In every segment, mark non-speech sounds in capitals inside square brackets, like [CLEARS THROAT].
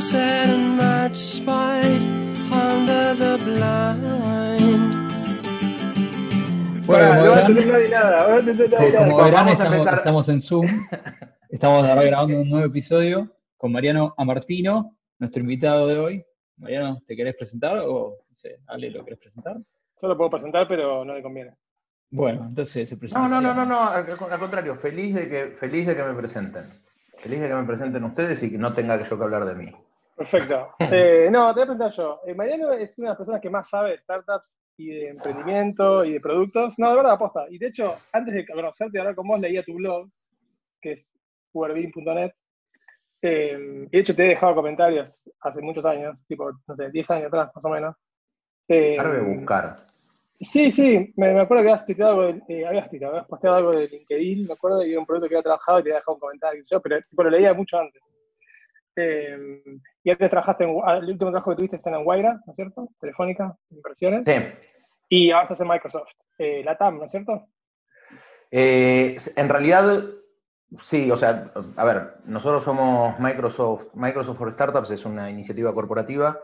set and match spied under the blind. Bueno, como no verán, nada, como estamos, en Zoom. [LAUGHS] Estamos ahora grabando un nuevo episodio con Mariano Amartino, nuestro invitado de hoy. Mariano, ¿te querés presentar o no sé, Ale, lo querés presentar? Yo lo puedo presentar, pero no le conviene. Bueno, entonces se presenta. No, no, no, no, no, al, al contrario, feliz de que, feliz de que me presenten. Feliz de que me presenten ustedes y que no tenga que yo que hablar de mí. Perfecto. [LAUGHS] Eh, no, te voy a presentar yo. Eh, Mariano es una de las personas que más sabe de startups y de emprendimiento y de productos. No, de verdad, aposta. Y de hecho, antes de conocerte y hablar con vos, leía tu blog, que es uberbin.net. Eh, y de hecho, te he dejado comentarios hace muchos años, tipo, no sé, 10 años atrás, más o menos. Eh, Ahora voy a buscar. Sí, sí, me, me acuerdo que habías tuiteado algo, de, eh, habías, posteado algo de LinkedIn, me acuerdo, y de un proyecto que había trabajado y te había dejado un comentario, yo, pero tipo, lo leía mucho antes. Eh, y antes trabajaste en, ah, el último trabajo que tuviste está en Guaira, ¿no es cierto? Telefónica, Inversiones. Sí. Y ahora estás en Microsoft, eh, la TAM, ¿no es cierto? Eh, en realidad, sí, o sea, a ver, nosotros somos Microsoft, Microsoft for Startups es una iniciativa corporativa.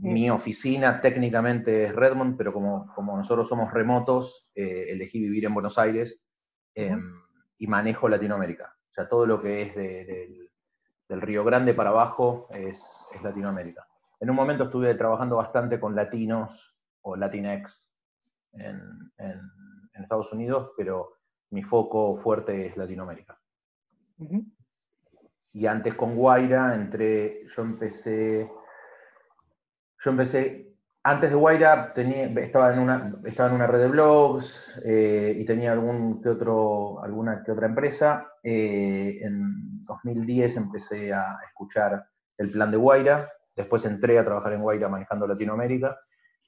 Mi oficina técnicamente es Redmond, pero como, como nosotros somos remotos, eh, elegí vivir en Buenos Aires eh, y manejo Latinoamérica. O sea, todo lo que es de- del, del Río Grande para abajo es, es Latinoamérica. En un momento estuve trabajando bastante con latinos o Latinx en, en- en Estados Unidos, pero mi foco fuerte es Latinoamérica. Y antes con Guaira entré, yo empecé, yo empecé, antes de Guaira tenía, estaba, en una, estaba en una red de blogs eh, y tenía algún que otro, alguna que otra empresa. Eh, en 2010 empecé a escuchar el plan de Guaira, después entré a trabajar en Guaira manejando Latinoamérica.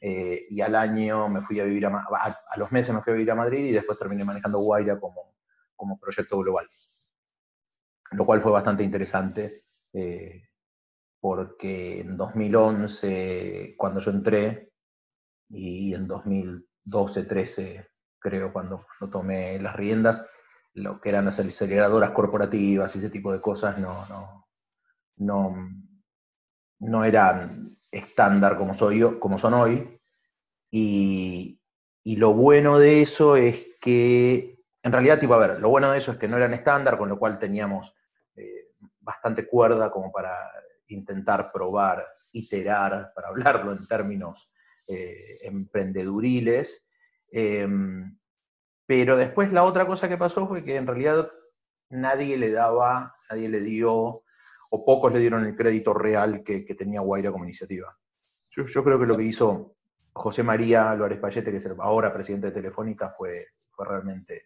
eh, y al año me fui a vivir a, a, a los meses me fui a vivir a Madrid y después terminé manejando Guaira como, como proyecto global lo cual fue bastante interesante, porque en 2011, cuando yo entré, y en 2012, 13, creo, cuando yo tomé las riendas, lo que eran las aceleradoras corporativas y ese tipo de cosas no, no, no, no eran estándar como son hoy. Y, y lo bueno de eso es que, en realidad, tipo, a ver, lo bueno de eso es que no eran estándar, con lo cual teníamos eh, bastante cuerda como para intentar probar, iterar, para hablarlo en términos eh, emprendeduriles. Em, pero después la otra cosa que pasó fue que en realidad nadie le daba, nadie le dio, o pocos le dieron el crédito real que, tenía Guaira como iniciativa. Yo, creo que lo que hizo José María Álvarez Payete, que es ahora presidente de Telefónica, fue realmente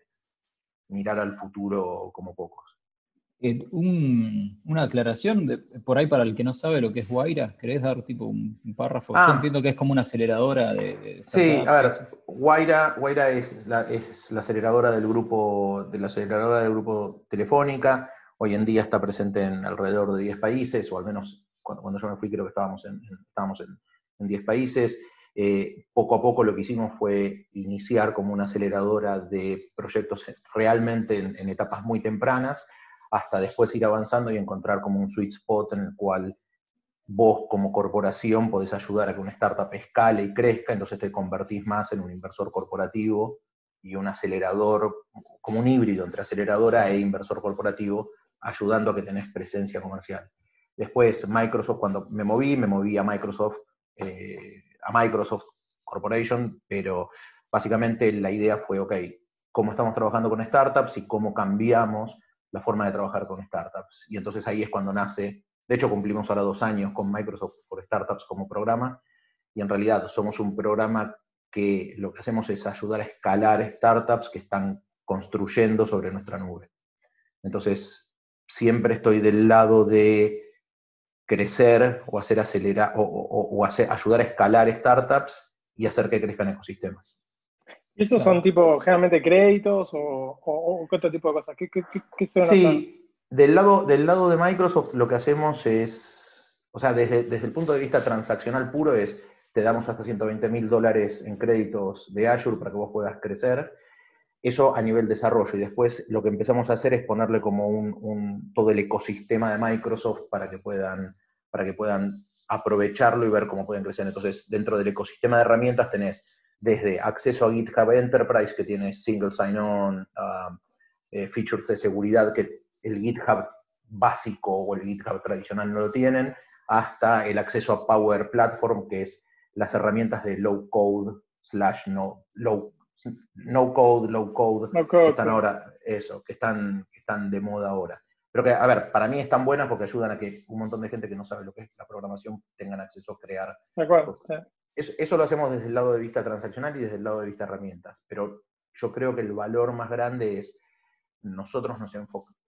mirar al futuro como pocos. Eh, un- una aclaración, de- por ahí para el que no sabe lo que es Guaira, ¿querés dar tipo un, un párrafo? Ah. Yo entiendo que es como una aceleradora de... de Sí, a ver, Guaira, Guaira es, la, es la aceleradora del grupo, de la aceleradora del grupo Telefónica. Hoy en día está presente en alrededor de 10 países, o al menos cuando, cuando yo me fui creo que estábamos en, en- estábamos en, en 10 países. Eh, poco a poco lo que hicimos fue iniciar como una aceleradora de proyectos realmente en, en etapas muy tempranas, hasta después ir avanzando y encontrar como un sweet spot en el cual vos como corporación podés ayudar a que una startup escale y crezca, entonces te convertís más en un inversor corporativo y un acelerador, como un híbrido entre aceleradora e inversor corporativo, ayudando a que tenés presencia comercial. Después, Microsoft, cuando me moví, me moví a Microsoft, eh, a Microsoft Corporation, pero básicamente la idea fue, ok, ¿cómo estamos trabajando con startups y cómo cambiamos la forma de trabajar con startups? Y entonces ahí es cuando nace de hecho, cumplimos ahora dos años con Microsoft for Startups como programa y en realidad somos un programa que lo que hacemos es ayudar a escalar startups que están construyendo sobre nuestra nube. Entonces, siempre estoy del lado de crecer o hacer acelerar o, o- o hacer, ayudar a escalar startups y hacer que crezcan ecosistemas. ¿Esos son tipo generalmente créditos o, o- otro tipo de cosas? ¿Qué, qué, qué, hacer? Sí, del lado, del lado de Microsoft lo que hacemos es, o sea, desde, desde el punto de vista transaccional puro es, te damos hasta 120 mil dólares en créditos de Azure para que vos puedas crecer. Eso a nivel desarrollo. Y después lo que empezamos a hacer es ponerle como un, un- todo el ecosistema de Microsoft para que puedan, para que puedan aprovecharlo y ver cómo pueden crecer. Entonces, dentro del ecosistema de herramientas tenés desde acceso a GitHub Enterprise, que tiene single sign-on, ah, eh, features de seguridad que el GitHub básico o el GitHub tradicional no lo tienen, hasta el acceso a Power Platform, que es las herramientas de low code slash no, low, no code, low code, que están ahora, eso, que están, que están de moda ahora. Pero que, a ver, para mí están buenas porque ayudan a que un montón de gente que no sabe lo que es la programación tengan acceso a crear. De acuerdo. Eso, lo hacemos desde el lado de vista transaccional y desde el lado de vista herramientas. Pero yo creo que el valor más grande es nosotros nos enfocamos.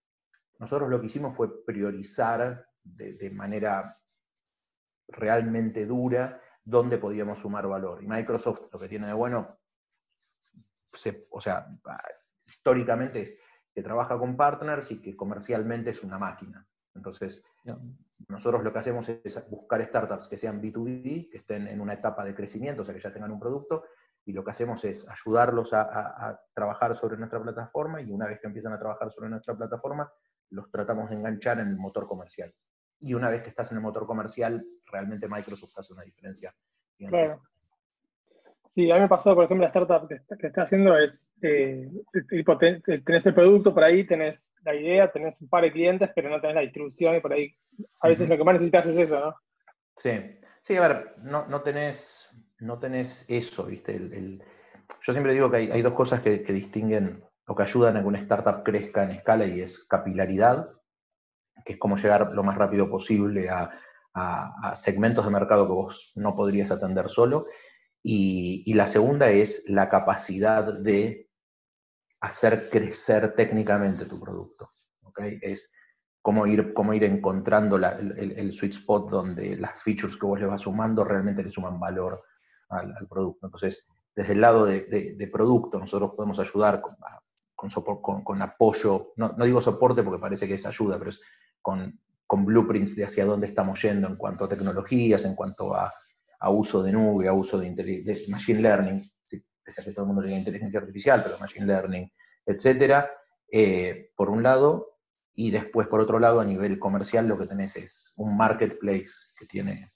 Nosotros lo que hicimos fue priorizar de, manera realmente dura dónde podíamos sumar valor. Y Microsoft lo que tiene de bueno, o sea, históricamente es que trabaja con partners y que comercialmente es una máquina. Entonces, nosotros lo que hacemos es buscar startups que sean B2B, que estén en una etapa de crecimiento, o sea, que ya tengan un producto, y lo que hacemos es ayudarlos a, trabajar sobre nuestra plataforma, y una vez que empiezan a trabajar sobre nuestra plataforma, los tratamos de enganchar en el motor comercial. Y una vez que estás en el motor comercial, realmente Microsoft hace una diferencia. Claro. Sí, a mí me pasó, por ejemplo, la startup que, está haciendo es, eh, tenés el producto por ahí, tenés la idea, tenés un par de clientes, pero no tenés la distribución y por ahí a veces lo que más necesitas es eso, ¿no? Sí, sí, a ver, no, no, tenés, no tenés eso, ¿viste? El, yo siempre digo que hay, hay dos cosas que, que, distinguen o que ayudan a que una startup crezca en escala y es capilaridad, que es como llegar lo más rápido posible a, a, a segmentos de mercado que vos no podrías atender solo, y, la segunda es la capacidad de hacer crecer técnicamente tu producto. ¿okay? Es cómo ir, cómo ir encontrando el, sweet spot donde las features que vos le vas sumando realmente le suman valor al, producto. Entonces, desde el lado de, producto, nosotros podemos ayudar con, con, con, apoyo, no, no, digo soporte porque parece que es ayuda, pero es con, con blueprints de hacia dónde estamos yendo en cuanto a tecnologías, en cuanto a a uso de nube, a uso de, machine learning, pese a que todo el mundo diga inteligencia artificial, pero machine learning, etcétera, eh, por un lado, y después por otro lado, a nivel comercial, lo que tenés es un marketplace que tiene,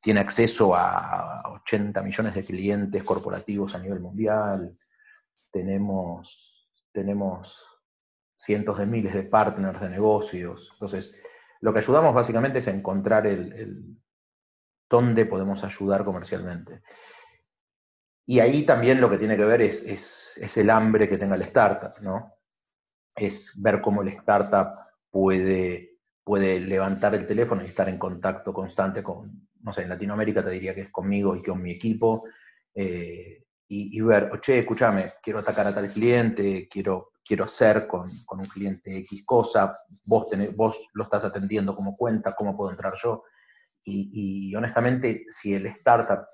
tiene acceso a 80 millones de clientes corporativos a nivel mundial, tenemos, tenemos cientos de miles de partners de negocios, entonces, lo que ayudamos básicamente es encontrar el dónde podemos ayudar comercialmente. Y ahí también lo que tiene que ver es, es, el hambre que tenga la startup, ¿no? Es ver cómo la startup puede, puede levantar el teléfono y estar en contacto constante con, no sé, en Latinoamérica te diría que es conmigo y con mi equipo, eh, y, ver, oye, escúchame, quiero atacar a tal cliente, quiero, quiero hacer con, con un cliente X cosa, vos, tenés, vos lo estás atendiendo como cuenta, cómo puedo entrar yo. Y, honestamente, si el startup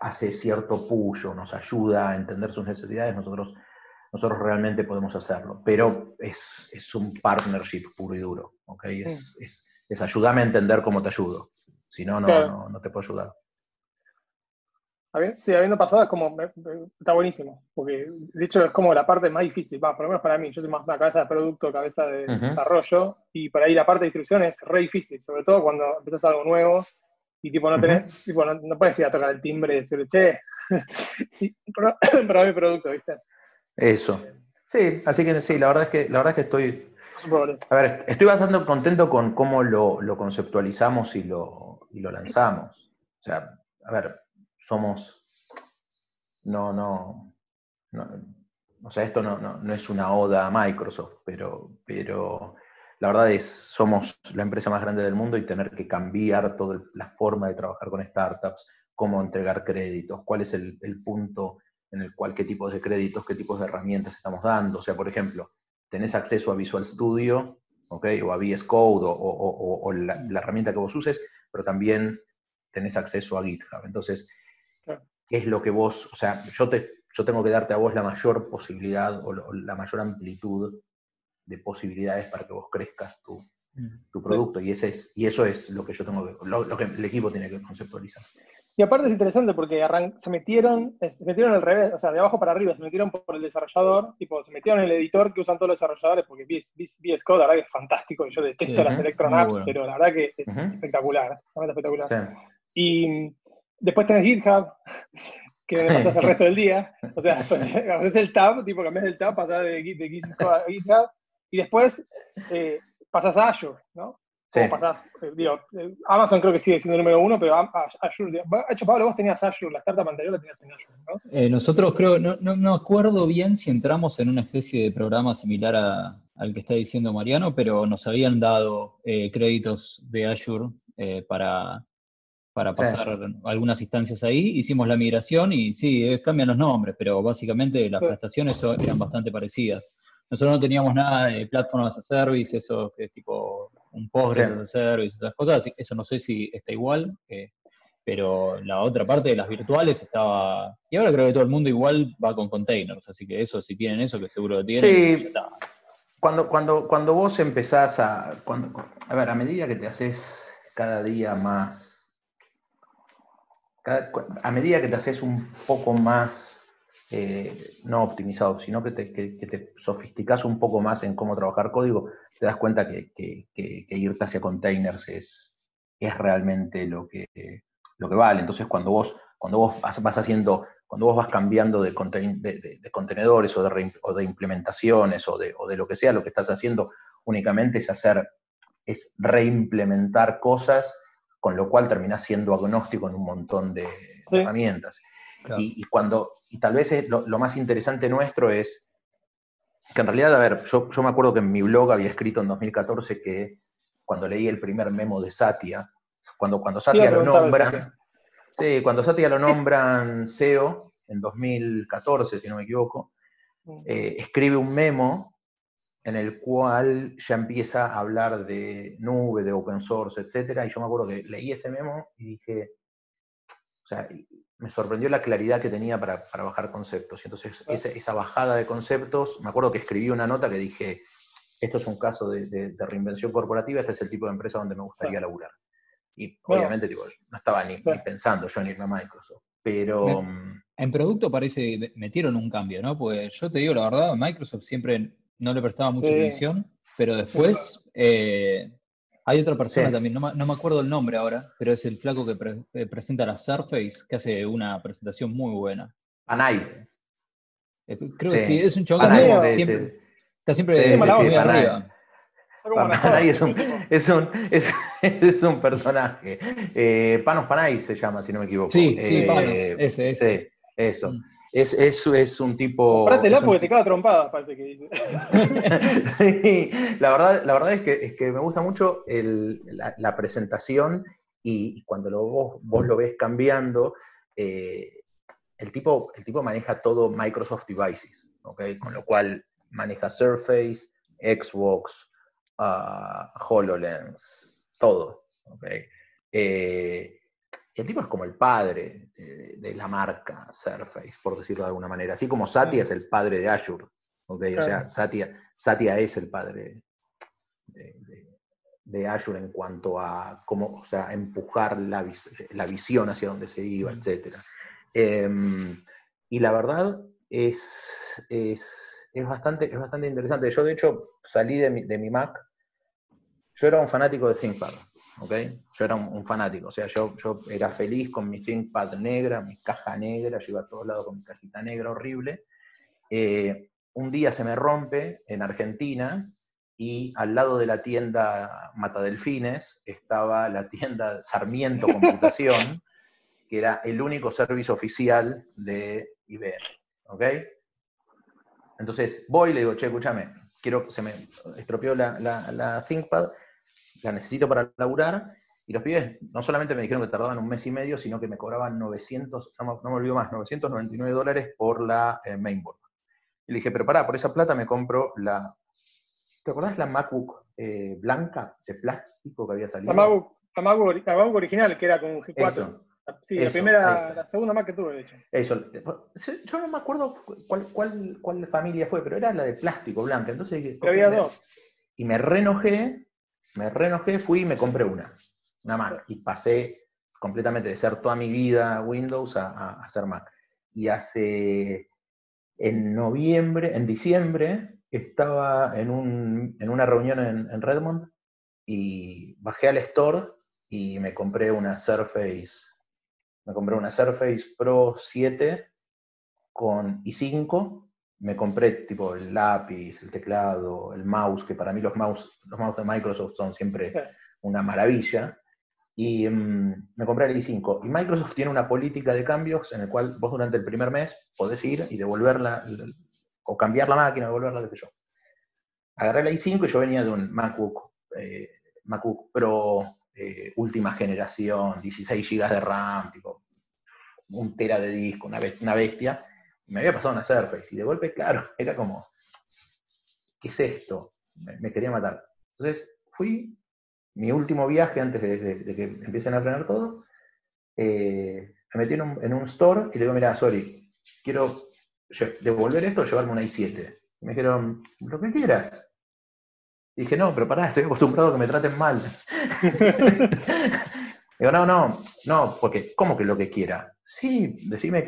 hace cierto push o nos ayuda a entender sus necesidades, nosotros, nosotros realmente podemos hacerlo. Pero es, es un partnership puro y duro. ¿okay? Es, es, es, ayúdame a entender cómo te ayudo. Si no, no, no te puedo ayudar. Sí, habiendo pasado es como, está buenísimo, porque de hecho es como la parte más difícil, va, por lo menos para mí, yo soy más una cabeza de producto, cabeza de desarrollo, y por ahí la parte de distribución es re difícil, sobre todo cuando empiezas algo nuevo y tipo no tenés, tipo, no, puedes ir a tocar el timbre y decirle, che, [LAUGHS] para [LAUGHS] mi producto, ¿viste? Eso. Sí, así que sí, la verdad es que, la verdad es que estoy, a ver, estoy bastante contento con cómo lo, lo conceptualizamos y lo, y lo lanzamos. O sea, a ver, somos, no, no, o sea, esto no, no, es una oda a Microsoft, pero, pero la verdad es, somos la empresa más grande del mundo y tener que cambiar toda la forma de trabajar con startups, cómo entregar créditos, cuál es el, punto en el cual, qué tipos de créditos, qué tipos de herramientas estamos dando. O sea, por ejemplo, tenés acceso a Visual Studio, ¿ok? O a VS Code o, la, la, herramienta que vos uses, pero también tenés acceso a GitHub. Entonces, qué es lo que vos, o sea, yo, te, yo tengo que darte a vos la mayor posibilidad o, la mayor amplitud de posibilidades para que vos crezcas tu, mm. tu producto y, ese es, y eso es lo que yo tengo que, lo, que el equipo tiene que conceptualizar. Y aparte es interesante porque arran- se metieron, eh, se metieron al revés, o sea, de abajo para arriba, se metieron por el desarrollador, tipo, se metieron en el editor que usan todos los desarrolladores, porque VS, VS VS Code, la verdad que es fantástico, yo detesto Sí, las ujú, Electron Apps, bueno. pero la verdad que es Ujú. espectacular, realmente espectacular. Sí. Y después tenés GitHub, que me pasas el [LAUGHS] resto del día. O sea, [LAUGHS] haces el tab, tipo cambias el tab, pasás de, de GitHub a GitHub, y después eh, pasas a Azure, ¿no? Sí. O pasás, eh, digo, eh, Amazon creo que sigue siendo el número uno, pero a- Azure, digo, de hecho, Pablo, vos tenías Azure, la startup anterior la tenías en Azure, ¿no? Eh, nosotros creo, no, no, no acuerdo bien si entramos en una especie de programa similar a- al que está diciendo Mariano, pero nos habían dado eh, créditos de Azure eh, para, para Sí. pasar algunas instancias ahí. Hicimos la migración y sí, cambian los nombres, pero básicamente las Sí. prestaciones eran bastante parecidas. Nosotros no teníamos nada de Platform as a Service, eso que es tipo un Postgres as a Service, esas cosas, eso no sé si está igual. eh, pero la otra parte de las virtuales estaba. Y ahora creo que todo el mundo igual va con containers, así que eso, si tienen eso, que seguro lo tienen, Sí. ya está. Cuando, cuando, cuando vos empezás a. Cuando, a ver, a medida que te haces cada día más. cada- a medida que te haces un poco más. Eh, no optimizado, sino que te, que, que te sofisticás un poco más en cómo trabajar código, te das cuenta que, que- irte hacia containers es, es realmente lo que, lo que vale. Entonces, cuando vos, cuando vos vas, vas haciendo, cuando vos vas cambiando de, conten- de- de- de contenedores o de, o de implementaciones o de, o de lo que sea, lo que estás haciendo únicamente es hacer, es reimplementar cosas, con lo cual terminás siendo agnóstico en un montón de, de Sí. herramientas. Claro. Y, y cuando, y tal vez es lo, lo más interesante nuestro es que en realidad, a ver, yo, yo me acuerdo que en mi blog había escrito en 2014 que cuando leí el primer memo de Satya, cuando, cuando Te iba Satya a lo nombran, sí, cuando Satya lo nombran CEO en 2014, si no me equivoco, eh, escribe un memo en el cual ya empieza a hablar de nube, de open source, etcétera, y yo me acuerdo que leí ese memo y dije, o sea, me sorprendió la claridad que tenía para, para bajar conceptos. Y entonces, esa, esa bajada de conceptos, me acuerdo que escribí una nota que dije, esto es un caso de, de- de reinvención corporativa, este es el tipo de empresa donde me gustaría Claro. laburar. Y Bueno. obviamente, tipo, no estaba ni, pensando yo en irme a Microsoft. Pero, mm, En producto parece que metieron un cambio, ¿no? Pues yo te digo la verdad, Microsoft siempre no le prestaba mucha Sí. atención, pero después eh, hay otra persona Sí. también, no, me- no me acuerdo el nombre ahora, pero es el flaco que pre- eh, presenta la Surface, que hace una presentación muy buena. Panay. Eh, creo que Sí. es un chabón que Panay, está sí, siempre, sí. está siempre Sí, muy sí, sí, arriba. Panay. Es un, es un, es, [LAUGHS] es un personaje. Eh, Panos Panay se llama, si no me equivoco. Sí, sí, Eh, Panos, ese, ese. Eso. Mm. Es, es, es un tipo. Un porque te caga trompada, parece que dice. [LAUGHS] Sí, la verdad, la verdad es, que, es que me gusta mucho el- la, la presentación y, y cuando lo, vos, vos lo ves cambiando, eh, el, tipo, el tipo maneja todo Microsoft Devices, ¿ok? Con lo cual maneja Surface, Xbox, ah, HoloLens, todo, ¿ok? Eh, y el tipo es como el padre de, de la marca Surface, por decirlo de alguna manera. Así como Satya es el padre de Azure. O sea. Satya, Satya es el padre de, de- de Azure en cuanto a cómo, o sea, empujar la, vis- la visión hacia donde se iba, etc. Em, y la verdad es, es, es bastante, es bastante interesante. Yo, de hecho, salí de mi, de mi Mac. Yo era un fanático de ThinkPad. ¿Ok? Yo era un, un fanático, o sea, yo, yo era feliz con mi ThinkPad negra, mi caja negra, yo iba a todos lados con mi cajita negra horrible. Eh, un día se me rompe en Argentina y al lado de la tienda Matadelfines estaba la tienda Sarmiento Computación, [LAUGHS] que era el único servicio oficial de IBM, ¿ok? Entonces voy y le digo, che, escúchame, quiero, se me estropeó la, la, la ThinkPad, la necesito para laburar, y los pibes no solamente me dijeron que tardaban un mes y medio, sino que me cobraban 900, no, me- no me olvido más, 999 dólares por la eh, mainboard. Y le dije, pero pará, por esa plata me compro la... ¿Te acordás la MacBook eh, blanca de plástico que había salido? La MacBook, la MacBook, la MacBook original, que era con G4. Eso, sí, la eso, primera, ahí. la segunda Mac que tuve, de hecho. eso. Yo no me acuerdo cuál, cuál, cuál familia fue, pero era la de plástico blanca. Entonces había dos. Y me reenojé, me reenojé, fui y me compré una, una Mac. Y pasé completamente de ser toda mi vida Windows a, a, ser Mac. Y hace, en noviembre, en diciembre, estaba en, un, en una reunión en, en, Redmond y bajé al store y me compré una Surface, me compré una Surface Pro 7 con i5, me compré tipo el lápiz, el teclado, el mouse, que para mí los mouse, los mouse de Microsoft son siempre [LAUGHS] una maravilla y mm, me compré el i5. Y Microsoft tiene una política de cambios en el cual vos durante el primer mes podés ir y devolverla, o cambiar la máquina, devolverla, de que yo. Agarré el i5 y yo venía de un MacBook, eh, MacBook Pro eh, última generación, 16 GB de RAM, tipo, un tera de disco, una, una bestia. Me había pasado una Surface y de golpe, claro, [LAUGHS] era como, ¿qué es esto? me quería matar. Entonces fui, mi último viaje antes de, que empiecen a frenar todo, eh, me metí en un, store y le digo, mira, sorry, quiero devolver esto o llevarme una i7. Y me dijeron, lo que quieras. Y dije, no, pero pará, estoy acostumbrado a que me traten mal. [LAUGHS] digo, no, no, no, porque, ¿cómo que lo que quiera? Sí, decime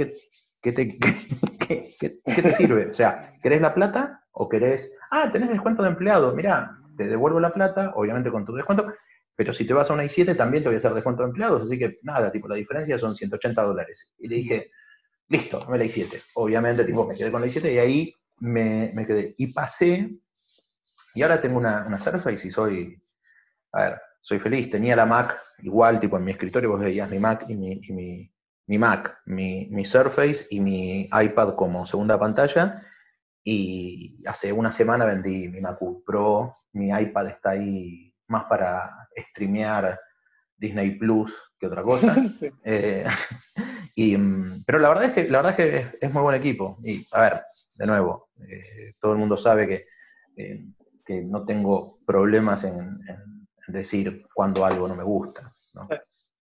[LAUGHS] qué te, sirve. O sea, ¿querés la plata o querés, ah, tenés descuento de empleado, mira, te devuelvo la plata, obviamente con tu descuento, pero si te vas a una i7 también te voy a hacer descuento de empleados, así que nada, tipo, la diferencia son 180 dólares. Y le dije, listo, dame la i7. Obviamente, tipo, me quedé con la i7 y ahí me, quedé. Y pasé, y ahora tengo una, una Surface y soy, a ver, soy feliz. Tenía la Mac igual, tipo, en mi escritorio vos veías mi Mac y mi, mi, mi Mac, mi, mi Surface y mi iPad como segunda pantalla. Y hace una semana vendí mi MacBook Pro, mi iPad está ahí más para streamear Disney Plus que otra cosa. [LAUGHS] Eh, [LAUGHS] y, mm, pero la verdad es que, la verdad es, que es, muy buen equipo. Y a ver, de nuevo, eh, todo el mundo sabe que, que no tengo problemas en, decir cuando algo no me gusta. ¿no?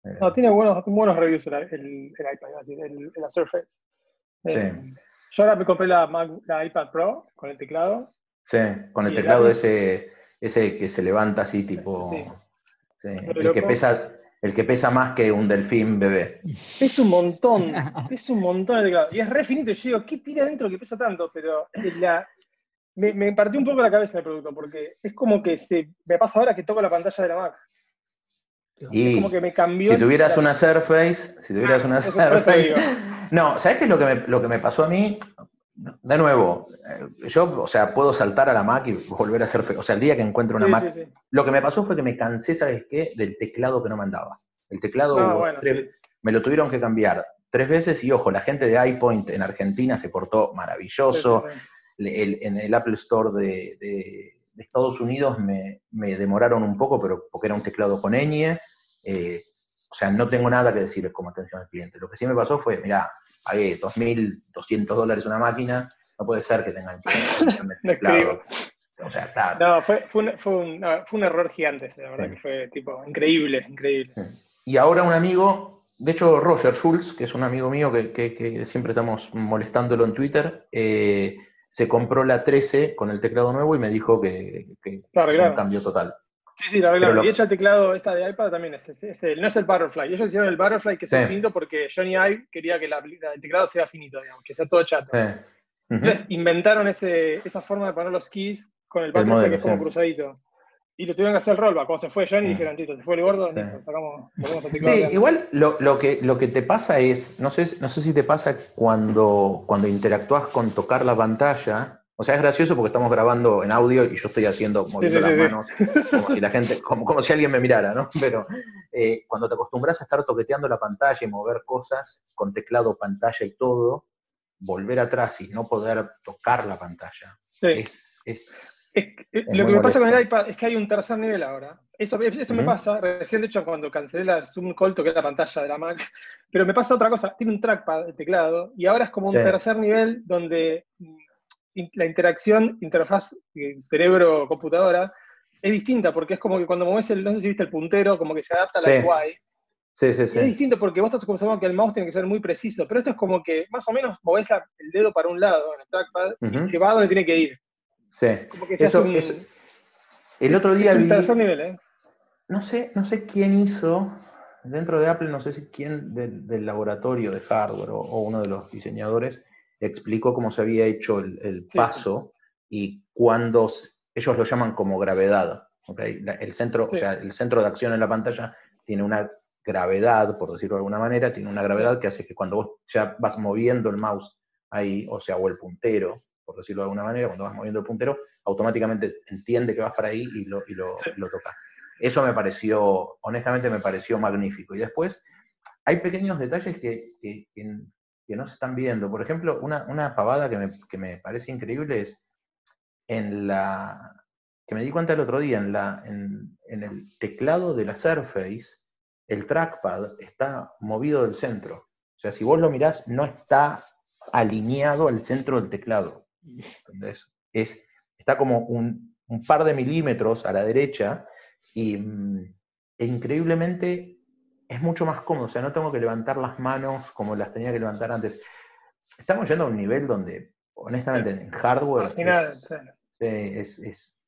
Eh, tiene buenos, buenos reviews el, el, iPad, el, la Surface. Sí. Yo ahora me compré la, la iPad Pro con el teclado. Sí, con el teclado ese ese que se levanta así tipo... el, que pesa, el que pesa más que un delfín bebé. Es un montón, [LAUGHS] es un montón. Y es re finito. Yo digo, ¿qué tiene adentro que pesa tanto? Pero me, partió un poco la cabeza el producto, porque es como que se, me pasa ahora que toco la pantalla de la Mac. Y como que me cambió. Si tuvieras una Surface, si tuvieras ah, una Surface. [LAUGHS] No, ¿sabes qué es lo que, me, lo que me pasó a mí? de nuevo, eh, yo, o sea, puedo saltar a la Mac y volver a hacer, o sea, el día que encuentro una Mac, lo que me pasó fue que me cansé, ¿sabes qué? Del teclado que no me andaba. El teclado me lo tuvieron que cambiar tres veces y ojo, la gente de iPoint en Argentina se portó maravilloso. en el Apple Store de, Estados Unidos me, demoraron un poco, pero porque era un teclado con ñ. Eh, o sea, no tengo nada que decir como atención al cliente. Lo que sí me pasó fue, mira, pagué 2.200 dólares una máquina, no puede ser que tengan [LAUGHS] teclado. o sea, claro. No, fue, fue, un, fue, un, fue un, error gigante, la verdad que fue tipo increíble, increíble. Y ahora un amigo, de hecho Roger Schulz, que es un amigo mío que, que, que siempre estamos molestándolo en Twitter, eh, se compró la 13 con el teclado nuevo y me dijo que, que es un cambio total. Sí, sí, la verdad. Y hecho el teclado esta de iPad también es, el, no es el Butterfly. Ellos hicieron el Butterfly que es finito porque Johnny Ive quería que el teclado sea finito, digamos, que sea todo chato. Entonces inventaron ese, esa forma de poner los keys con el Butterfly que es como cruzadito. Y lo tuvieron que hacer el rollback. Cuando se fue Johnny, dijeron, Tito, se fue el gordo, sacamos, el teclado. Sí, igual lo, lo, que, lo que te pasa es, no sé, no sé si te pasa cuando, cuando interactúas con tocar la pantalla, o sea, es gracioso porque estamos grabando en audio y yo estoy haciendo, moviendo las manos, como si la gente, como, si alguien me mirara, ¿no? Pero eh, cuando te acostumbras a estar toqueteando la pantalla y mover cosas con teclado, pantalla y todo, volver atrás y no poder tocar la pantalla. Es, es, lo que me pasa con el iPad es que hay un tercer nivel ahora. Eso, eso me pasa, recién de hecho cuando cancelé la Zoom Call toqué la pantalla de la Mac, [LAUGHS] pero me pasa otra cosa, tiene un trackpad el teclado y ahora es como un tercer nivel donde la interacción interfaz eh, cerebro-computadora es distinta, porque es como que cuando mueves el, no sé si viste el puntero, como que se adapta a la UI. Sí, sí, sí. Es distinto porque vos estás acostumbrado que el mouse tiene que ser muy preciso, pero esto es como que más o menos movés el dedo para un lado en el trackpad y se va donde tiene que ir. Sí. Como que eso, el otro día nivel, ¿eh? No sé, no sé quién hizo, dentro de Apple, no sé si quién del, laboratorio de hardware o, uno de los diseñadores explicó cómo se había hecho el, paso y cuando ellos lo llaman como gravedad. el, centro, o sea, el centro de acción en la pantalla tiene una gravedad, por decirlo de alguna manera, tiene una gravedad que hace que cuando vos ya vas moviendo el mouse ahí, o sea, o el puntero, por decirlo de alguna manera, cuando vas moviendo el puntero, automáticamente entiende que vas para ahí y lo, y lo, toca. Eso me pareció, honestamente me pareció magnífico. Y después hay pequeños detalles que, que, no se están viendo. Por ejemplo, una, una pavada que me, que me, parece increíble es en la, que me di cuenta el otro día, en, la, en, en el teclado de la Surface, el trackpad está movido del centro. O sea, si vos lo mirás, no está alineado al centro del teclado. ¿Entendés? Es, está como un, par de milímetros a la derecha y mm, e increíblemente es mucho más cómodo. O sea, no tengo que levantar las manos como las tenía que levantar antes. Estamos yendo a un nivel donde, honestamente, en hardware. Es, es,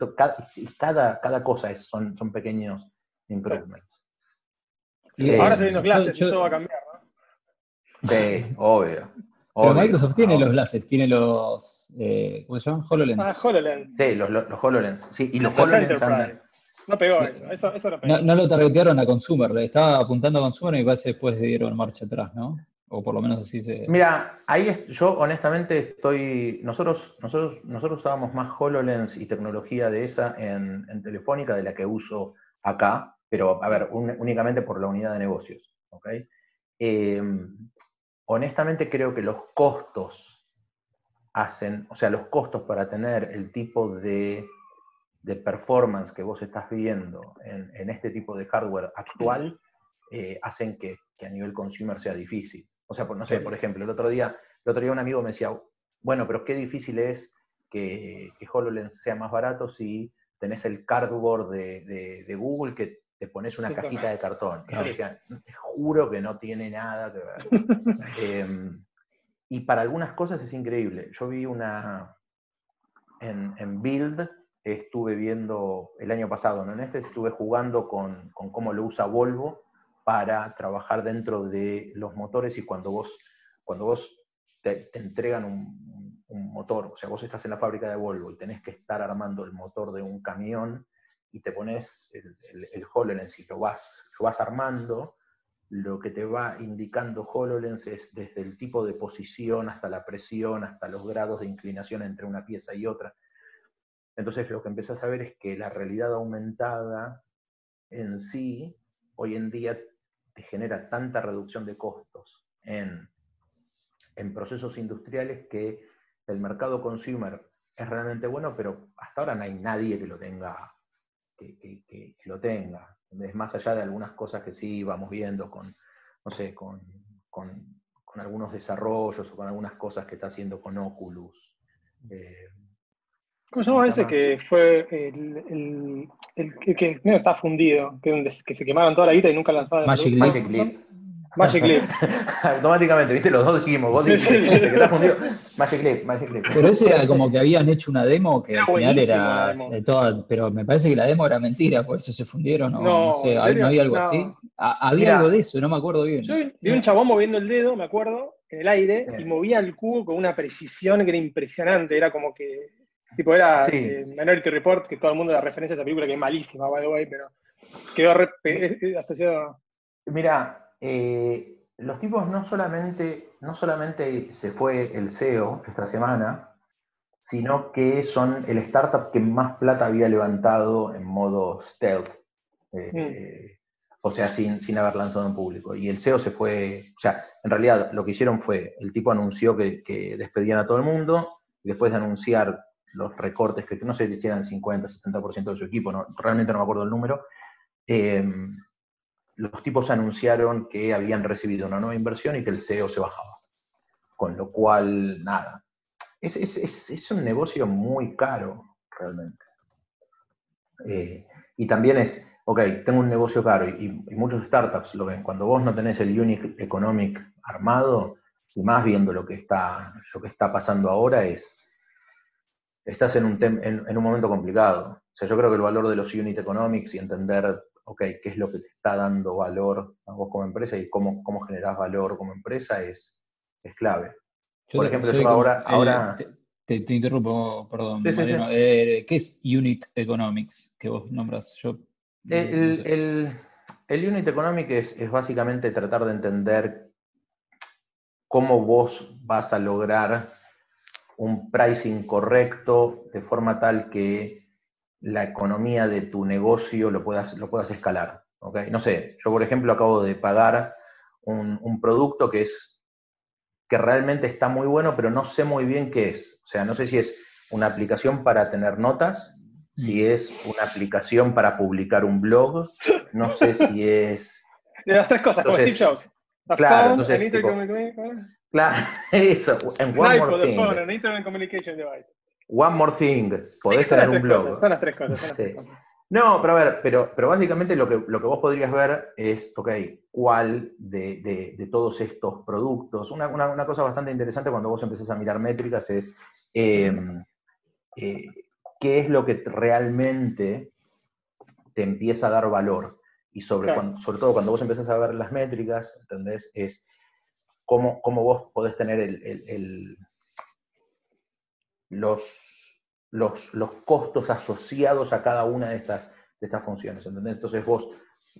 cada, cada, cosa es, son, son pequeños improvements. Eh, ahora se viendo clases, eso va a cambiar, ¿no? Sí, obvio. Pero Microsoft tiene los láseres, tiene los. Eh, ¿Cómo se llaman? HoloLens. Ah, HoloLens. Sí, los, los, HoloLens. Sí, y los HoloLens andan. No pegó eso, eso, eso no pegó. No, lo targetearon a Consumer, le estaba apuntando a Consumer y parece que después dieron marcha atrás, ¿no? O por lo menos así se. Mira, ahí yo honestamente estoy. Nosotros, nosotros, nosotros usábamos más HoloLens y tecnología de esa en, en Telefónica de la que uso acá pero a ver, únicamente por la unidad de negocios. Em, honestamente creo que los costos hacen, o sea, los costos para tener el tipo de, performance que vos estás viendo en, este tipo de hardware actual, eh, hacen que, a nivel consumer sea difícil. O sea, no sé, por ejemplo, el otro día, el otro día un amigo me decía, bueno, pero qué difícil es que, HoloLens sea más barato si tenés el cardboard de Google que te pones una cajita de cartón. Y yo decía, te juro que no tiene nada que ver. [LAUGHS] Em, y para algunas cosas es increíble. Yo vi una, en, Build, estuve viendo el año pasado, ¿no? En este estuve jugando con, cómo lo usa Volvo para trabajar dentro de los motores y cuando vos, cuando vos te, entregan un, un, motor, o sea, vos estás en la fábrica de Volvo y tenés que estar armando el motor de un camión, y te pones el, el, HoloLens y lo vas, lo vas armando, lo que te va indicando HoloLens es desde el tipo de posición hasta la presión, hasta los grados de inclinación entre una pieza y otra. Entonces lo que empezás a ver es que la realidad aumentada en sí, hoy en día, te genera tanta reducción de costos en, en procesos industriales que el mercado consumer es realmente bueno, pero hasta ahora no hay nadie que lo tenga que, lo tenga. Es más allá de algunas cosas que sí vamos viendo con, no sé, con, algunos desarrollos o con algunas cosas que está haciendo con Oculus. Eh, ¿Cómo se llama ese que fue el, que no está fundido, que, se quemaron toda la guita y nunca lanzaron? Magic, Magic Leap. Magic Leap. [LAUGHS] Automáticamente, ¿viste? Los dos dijimos, vos dijiste, que está fundido. Magic Leap, Magic Leap. Pero ese era como que habían hecho una demo que al final era toda, pero me parece que la demo era mentira, por eso se fundieron, o no, no sé, ¿no había algo así? Había algo de eso, no me acuerdo bien. Yo vi un chabón moviendo el dedo, me acuerdo, en el aire, y movía el cubo con una precisión que era impresionante, era como que, tipo, era sí. eh, Minority Report, que todo el mundo da referencia a esa película que es malísima, by the way, pero quedó asociado. Mira, eh, los tipos no solamente, no solamente se fue el CEO esta semana, sino que son el startup que más plata había levantado en modo stealth. Eh, mm. O sea, sin, sin haber lanzado en público. Y el CEO se fue, o sea, en realidad lo que hicieron fue, el tipo anunció que, despedían a todo el mundo, y después de anunciar los recortes, que no sé si eran 50, 70% de su equipo, no, realmente no me acuerdo el número, eh, los tipos anunciaron que habían recibido una nueva inversión y que el CEO se bajaba. Con lo cual, nada. Es, un negocio muy caro, realmente. Eh, y también es, ok, tengo un negocio caro y, muchos startups lo ven. Cuando vos no tenés el Unique Economic armado, y más viendo lo que está, lo que está pasando ahora, es, estás en un, en, en un momento complicado. O sea, yo creo que el valor de los Unit Economics y entender ok, qué es lo que te está dando valor a vos como empresa y cómo, cómo generás valor como empresa es, es clave. Yo Por ejemplo, yo como- ahora- eh, ahora- te, te- te interrumpo, perdón. Sí, sí, sí. Mariano. Eh, ¿Qué es Unit Economics que vos nombras? Yo, El, el- el unit economic es, es básicamente tratar de entender cómo vos vas a lograr un pricing correcto de forma tal que la economía de tu negocio lo puedas, lo puedas escalar. ¿ok? No sé, yo por ejemplo acabo de pagar un, un producto que es que realmente está muy bueno, pero no sé muy bien qué es. O sea, no sé si es una aplicación para tener notas, si Mm. es una aplicación para publicar un blog, no sé si es... [LAUGHS] De las tres cosas, como Entonces, Steve Jobs. [LAUGHS] The claro, entonces, tipo, Claro, eso, and an one more thing, phone, an internet communication device. One more thing, podés tener un blog. cosas, son las tres cosas. son las Sí. tres cosas. No, pero a ver, pero, pero básicamente lo que, lo que vos podrías ver es, ok, cuál de, de- de todos estos productos, una, una- una cosa bastante interesante cuando vos empezás a mirar métricas es eh, eh, qué es lo que realmente te empieza a dar valor. Y sobre, Claro. cuando- sobre todo cuando vos empezás a ver las métricas, ¿entendés? Es cómo, cómo vos podés tener el- el- el- los, los, los costos asociados a cada una de estas, de estas funciones. ¿entendés? Entonces vos,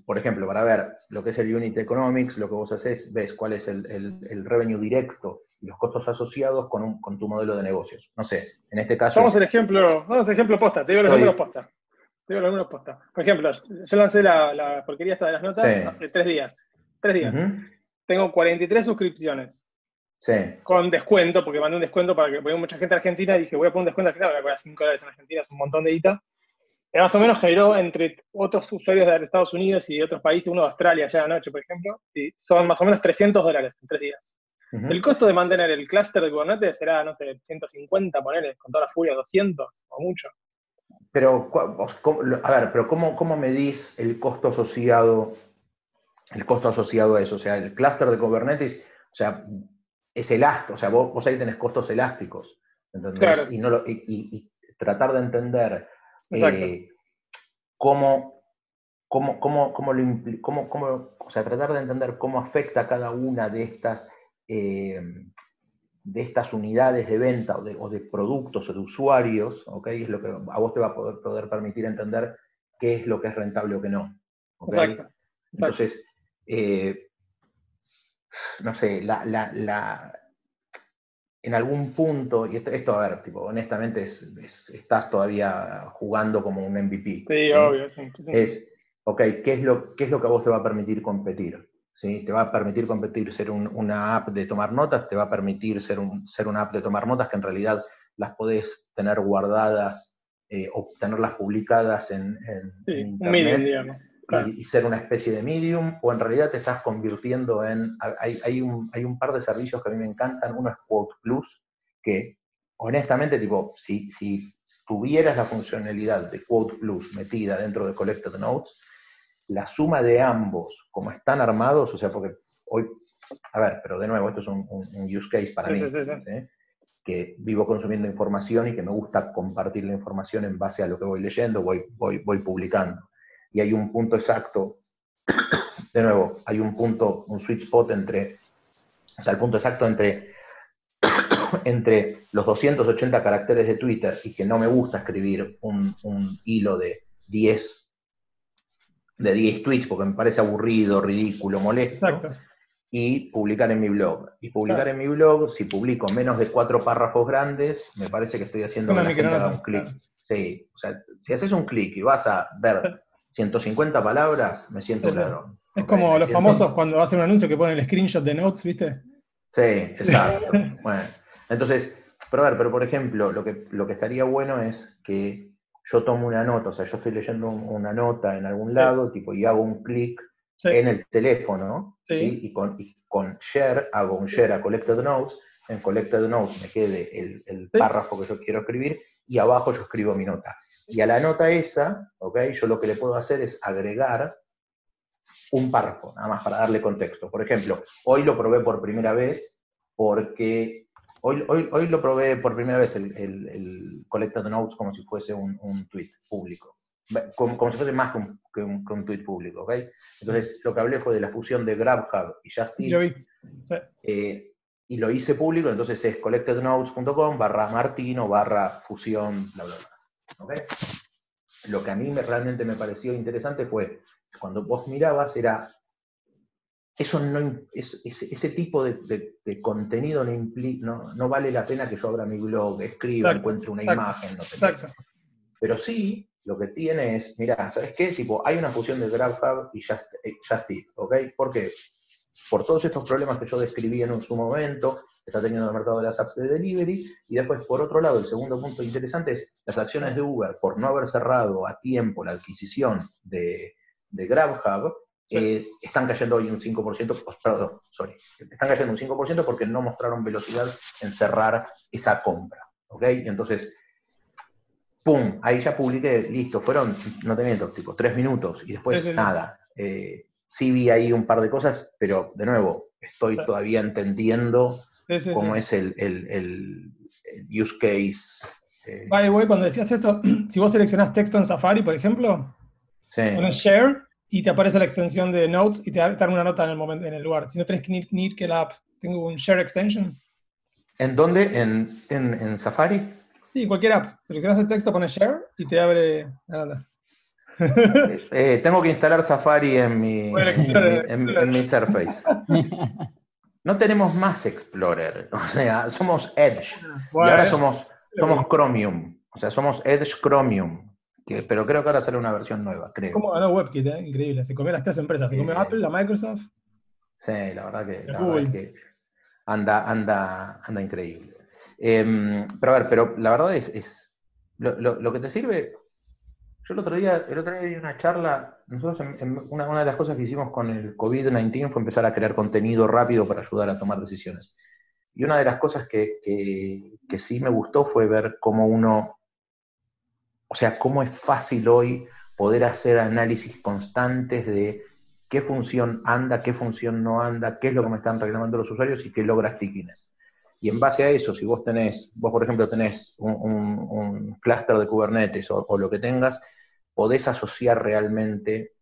por ejemplo, para ver lo que es el Unit Economics, lo que vos haces, ves cuál es el, el- el revenue directo y los costos asociados con, un- con tu modelo de negocios. No sé, en este caso... Vamos al ejemplo, vamos al ejemplo posta, te digo los Estoy- números posta. Te digo los números posta. Por ejemplo, yo lancé la, la porquería esta de las notas Sí. hace tres días. Tres días. Ujú, Tengo 43 suscripciones. Sí, Con descuento, porque mandé un descuento para que porque mucha gente argentina y dije, voy a poner un descuento Argentina, cobrar 5 dólares en Argentina, es un montón de guita. Que más o menos generó entre otros usuarios de Estados Unidos y de otros países, uno de Australia ya anoche, por ejemplo, y son más o menos 300 dólares en tres días. ujú. El costo de mantener el clúster de Kubernetes será, no sé, 150, ponerle, con toda la furia, 200 o mucho. Pero, cua- vos, ¿cómo- lo- a ver, pero ¿cómo, ¿cómo medís el costo asociado, el costo asociado a eso? O sea, el clúster de Kubernetes, o sea, es elástico, o sea, vos, vos ahí tenés costos elásticos, ¿entendés? Claro. Y, no lo- y- y- y tratar de entender eh, cómo, cómo, cómo, cómo lo cómo- cómo- o sea, tratar de entender cómo afecta cada una de estas, eh, de estas unidades de venta o de, o de productos o de usuarios, ¿ok? Es lo que a vos te va a poder, poder permitir entender qué es lo que es rentable o qué no. ¿ok? Exacto. Entonces, eh, no sé, la, la- la- en algún punto, y esto, esto, a ver, tipo, honestamente, es, es- estás todavía jugando como un MVP. Sí, ¿sí? obvio. sí, sí. Es, ok, ¿qué es, lo, ¿qué es lo que a vos te va a permitir competir? ¿Sí? Te va a permitir competir ser un- una app de tomar notas, te va a permitir ser, un, ser una app de tomar notas que en realidad las podés tener guardadas eh, o tenerlas publicadas en, en- Sí, en un medium, digamos. Claro. y, y ser una especie de medium, o en realidad te estás convirtiendo en. Hay, hay un, hay un par de servicios que a mí me encantan. Uno es Quote Plus, que honestamente, tipo, si, si tuvieras la funcionalidad de Quote Plus metida dentro de Collected Notes, la suma de ambos, como están armados, o sea, porque hoy. A ver, pero de nuevo, esto es un, un- un use case para Sí, mí. sí, sí, sí. ¿sí? que vivo consumiendo información y que me gusta compartir la información en base a lo que voy leyendo, voy, voy, voy publicando. Y hay un punto exacto, de nuevo, hay un punto, un sweet spot entre, o sea, el punto exacto entre, [COUGHS] entre los 280 caracteres de Twitter y que no me gusta escribir un, un hilo de 10, de 10 tweets porque me parece aburrido, ridículo, molesto Exacto. y publicar en mi blog. Y publicar Claro. en mi blog, si publico menos de cuatro párrafos grandes, me parece que estoy haciendo que la gente haga un clic. claro. Sí, o sea, si haces un clic y vas a ver. 150 palabras, me siento Sí, ladrón. Es como los siento- famosos cuando hacen un anuncio que ponen el screenshot de notes, ¿viste? Sí, exacto. [LAUGHS] bueno, entonces, pero a ver, pero por ejemplo, lo que, lo que estaría bueno es que yo tomo una nota, o sea, yo estoy leyendo un- una nota en algún Sí. lado, tipo, y hago un clic Sí. en el teléfono, y, con, y con share hago un share a Collected Notes, en Collected Notes me quede el, párrafo que yo quiero escribir, y abajo yo escribo mi nota. Y a la nota esa, ¿ok? Yo lo que le puedo hacer es agregar un párrafo, nada más para darle contexto. Por ejemplo, hoy lo probé por primera vez porque hoy, hoy, hoy lo probé por primera vez el, el, el Collected Notes como si fuese un, un tweet público. como, como si fuese más que un, que un- que un tweet público, ¿ok? Entonces, lo que hablé fue de la fusión de GrabHub y Justin. Eh, y lo hice público, entonces es collectednotes.com barra martino barra fusión, bla, bla, bla. Lo que a mí me- realmente me pareció interesante fue, cuando vos mirabas, era, eso no, es- ese, ese tipo de, de- de contenido no, impli- no, no vale la pena que yo abra mi blog, escriba, Exacto, encuentre una exacto, imagen, no sé qué. Exacto. Pero sí, lo que tiene es, mira, ¿sabes qué? Tipo, hay una fusión de GrabHub y Just, eh, Just Eat, ¿ok? ¿Por qué? Por todos estos problemas que yo describí en su momento, que está teniendo el mercado de las apps de delivery, y después, por otro lado, el segundo punto interesante es las acciones de Uber, por no haber cerrado a tiempo la adquisición de, de GrabHub, eh, están cayendo hoy un 5%, oh, perdón, sorry, están cayendo un 5% porque no mostraron velocidad en cerrar esa compra, ¿ok? Entonces, ¡pum! Ahí ya publiqué, listo, fueron, no te miento, tipo tres minutos y después Sí, sí, sí. nada. Eh, sí vi ahí un par de cosas, pero de nuevo, estoy todavía entendiendo Sí, sí, cómo sí. es el, el- el- el use case. eh, By the way, cuando decías eso, [CLEARS THROAT] si vos seleccionás texto en Safari, por ejemplo, pones share y te aparece la extensión de Notes y te da, te da una nota en el momento, en el lugar. Si no tenés que need, need que la app tenga un share extension. ¿En dónde? ¿En, en, en Safari? Sí, cualquier app. Seleccionas el texto, pones share y te abre la nota. [LAUGHS] Eh, tengo que instalar Safari en mi, Bueno, en mi- Explorer, en mi- en mi Surface. No tenemos más Explorer, [LAUGHS] o sea, somos Edge. y ahora somos, somos Chromium, o sea, somos Edge Chromium. que- pero creo que ahora sale una versión nueva, creo. ¿Cómo ganó WebKit? eh? Increíble. Se comió las tres empresas. Se comió Eh, Apple, la Microsoft. Sí, la verdad que, la verdad que anda, anda, anda increíble. Em, pero a ver, pero la verdad es, es lo, lo- lo que te sirve. Yo el otro día, el otro día vi una charla, nosotros en- en una, una de las cosas que hicimos con el COVID-19 fue empezar a crear contenido rápido para ayudar a tomar decisiones. Y una de las cosas que, que- que sí me gustó fue ver cómo uno, o sea, cómo es fácil hoy poder hacer análisis constantes de qué función anda, qué función no anda, qué es lo que me están reclamando los usuarios y qué logra stickiness. Y en base a eso, si vos tenés, vos por ejemplo tenés un, un- un clúster de Kubernetes o, o lo que tengas, podés asociar realmente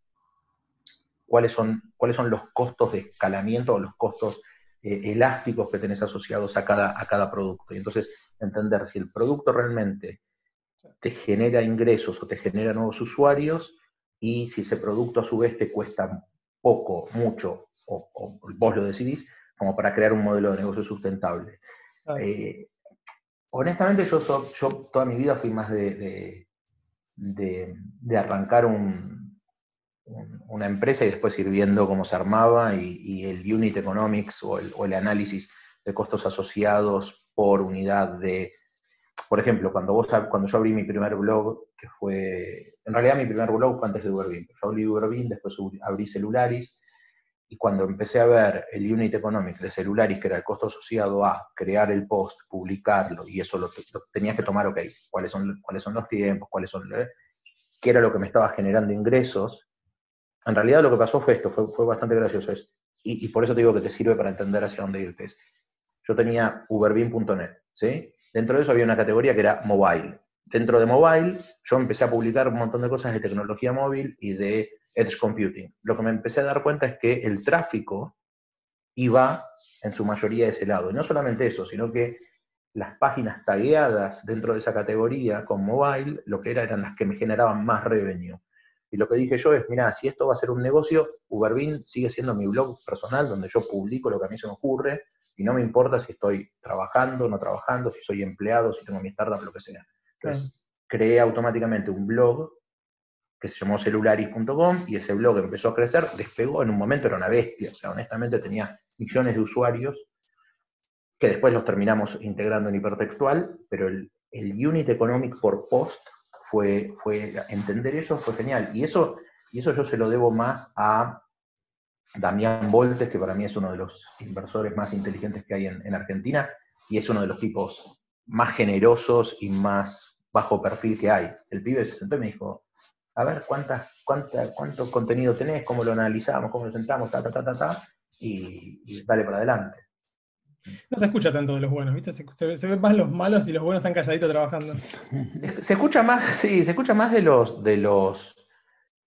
cuáles son, cuáles son los costos de escalamiento o los costos eh, elásticos que tenés asociados a cada, a cada producto. Y entonces entender si el producto realmente te genera ingresos o te genera nuevos usuarios y si ese producto a su vez te cuesta poco, mucho, o, o vos lo decidís, como para crear un modelo de negocio sustentable. Eh, honestamente, yo, so- yo toda mi vida fui más de, de- de- de arrancar un- un- una empresa y después ir viendo cómo se armaba y, y el unit economics o el, o el análisis de costos asociados por unidad de... Por ejemplo, cuando, vos, cuando yo abrí mi primer blog, que fue... En realidad mi primer blog fue antes de Uberbeam. Yo abrí Uberbeam, después abrí Celularis, y cuando empecé a ver el unit economics de Celularis, que era el costo asociado a crear el post, publicarlo, y eso lo, lo tenías que tomar, ok, cuáles son, cuáles son los tiempos, cuáles son, eh, qué era lo que me estaba generando ingresos. En realidad lo que pasó fue esto, fue, fue bastante gracioso. Es, y, y por eso te digo que te sirve para entender hacia dónde irte. Yo tenía uberbeam.net, ¿sí? Dentro de eso había una categoría que era mobile. Dentro de mobile, yo empecé a publicar un montón de cosas de tecnología móvil y de edge computing. Lo que me empecé a dar cuenta es que el tráfico iba en su mayoría de ese lado. Y no solamente eso, sino que las páginas tagueadas dentro de esa categoría con mobile, lo que era, eran las que me generaban más revenue. Y lo que dije yo es, mira, si esto va a ser un negocio, Uberbeam sigue siendo mi blog personal donde yo publico lo que a mí se me ocurre y no me importa si estoy trabajando, no trabajando, si soy empleado, si tengo mi startup, lo que sea. Entonces, creé automáticamente un blog que se llamó celularis.com y ese blog empezó a crecer, despegó, en un momento era una bestia, o sea, honestamente tenía millones de usuarios que después los terminamos integrando en hipertextual, pero el, unit economic por post fue, entender eso fue genial. Y eso, yo se lo debo más a Damián Voltes, que para mí es uno de los inversores más inteligentes que hay en, en Argentina, y es uno de los tipos más generosos y más bajo perfil que hay. El pibe se sentó y me dijo, a ver cuántas, cuánta, cuánto contenido tenés, cómo lo analizamos, cómo lo sentamos, ta, ta, ta, ta, ta, y, y dale para adelante. No se escucha tanto de los buenos, ¿viste? Se, se, se ven más los malos y los buenos están calladitos trabajando. Se escucha más, sí, se escucha más de los, de los,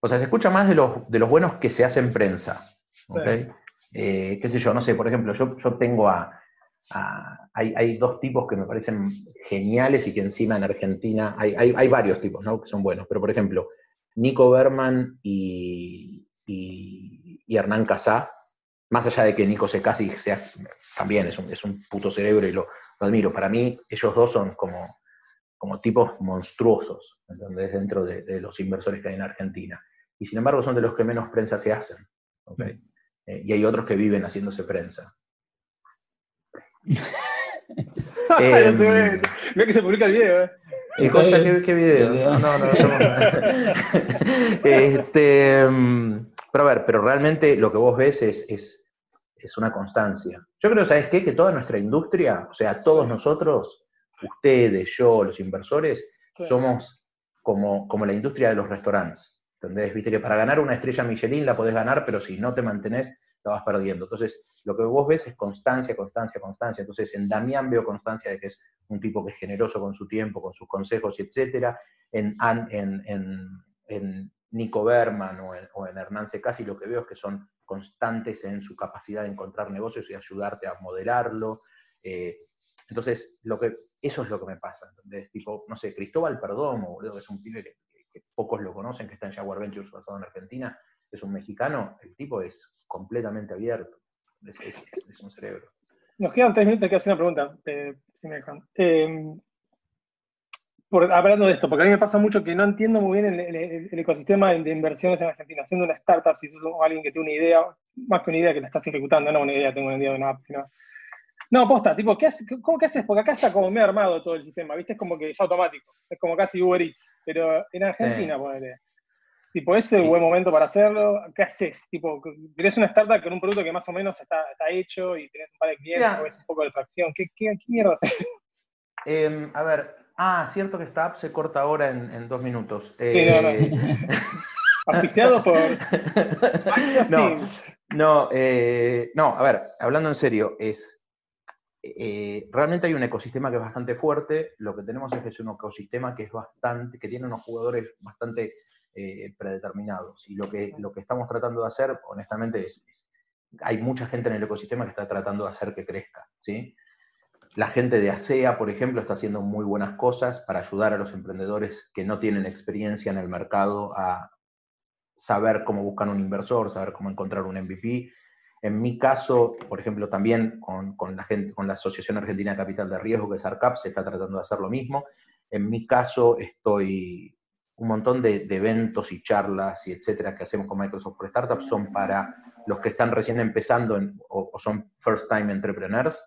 o sea, se escucha más de los, de los buenos que se hacen prensa. ¿ok? Sí. Eh, qué sé yo, no sé, por ejemplo, yo, yo tengo a, a- hay, hay dos tipos que me parecen geniales y que encima en Argentina, hay, hay, hay varios tipos, ¿no? Que son buenos, pero por ejemplo, Nico Berman y, y, y Hernán Casá, más allá de que Nico se casi sea, también es un, es un puto cerebro y lo, lo admiro, para mí ellos dos son como, como tipos monstruosos, ¿entendés? Dentro de, de los inversores que hay en Argentina. Y sin embargo son de los que menos prensa se hacen. Eh, y hay otros que viven haciéndose prensa. [LAUGHS] Mirá que se publica el video, ¿eh? ¿Qué cosa? ¿Qué, qué video? No, no, no. este, mm, pero a ver, pero realmente lo que vos ves es, es, es una constancia. Yo creo, ¿sabes qué? Que toda nuestra industria, o sea, todos nosotros, ustedes, yo, los inversores, somos como, como la industria de los restaurantes. ¿Entendés? Viste que para ganar una estrella Michelin la podés ganar, pero si no te mantenés, la vas perdiendo. Entonces, lo que vos ves es constancia, constancia, constancia. Entonces, en Damián veo constancia de que es un tipo que es generoso con su tiempo, con sus consejos, etcétera. En, en, en, en Nico Berman o en, o en Hernán lo que veo es que son constantes en su capacidad de encontrar negocios y ayudarte a modelarlo. Eh, entonces, lo que, eso es lo que me pasa. Tipo, no sé, Cristóbal Perdomo, boludo, que es un pibe que, pocos lo conocen, que está en Jaguar Ventures basado en Argentina, es un mexicano, el tipo es completamente abierto. Es un cerebro. Nos quedan tres minutos, quiero hacer una pregunta, eh, si me dejan. Eh, por- hablando de esto, porque a mí me pasa mucho que no entiendo muy bien el, el- el ecosistema de inversiones en Argentina. Siendo una startup, si sos alguien que tiene una idea, más que una idea que la estás ejecutando, no una idea, tengo una idea de una app, sino... No, posta, tipo, ¿qué? ¿cómo que haces? Porque acá está como medio armado todo el sistema, ¿viste? Es como que es automático, es como casi Uber Eats, pero en Argentina, ponele. Tipo, ¿es el buen momento para hacerlo? ¿Qué haces? Tipo, tenés una startup con un producto que más o menos está, está hecho y tenés un par de clientes, Mira. o es un poco de tracción. ¿Qué, qué, qué mierda haces? [LAUGHS] Eh, a ver, ah, cierto que esta app se corta ahora en, en dos minutos. Sí, no, Eh, [LAUGHS] Auspiciado por [LAUGHS] no, no, eh, no, a ver, hablando en serio, es eh, realmente hay un ecosistema que es bastante fuerte. Lo que tenemos es que es un ecosistema que es bastante, que tiene unos jugadores bastante eh, predeterminados. Y lo que, lo que estamos tratando de hacer, honestamente, es, es- hay mucha gente en el ecosistema que está tratando de hacer que crezca, ¿sí? La gente de ASEA, por ejemplo, está haciendo muy buenas cosas para ayudar a los emprendedores que no tienen experiencia en el mercado a saber cómo buscar un inversor, saber cómo encontrar un MVP. En mi caso, por ejemplo, también con, con la, gente, con la Asociación Argentina de Capital de Riesgo, que es ARCAP, se está tratando de hacer lo mismo. En mi caso, estoy un montón de, de eventos y charlas y etcétera que hacemos con Microsoft for Startups son para los que están recién empezando en- o, o son first time entrepreneurs,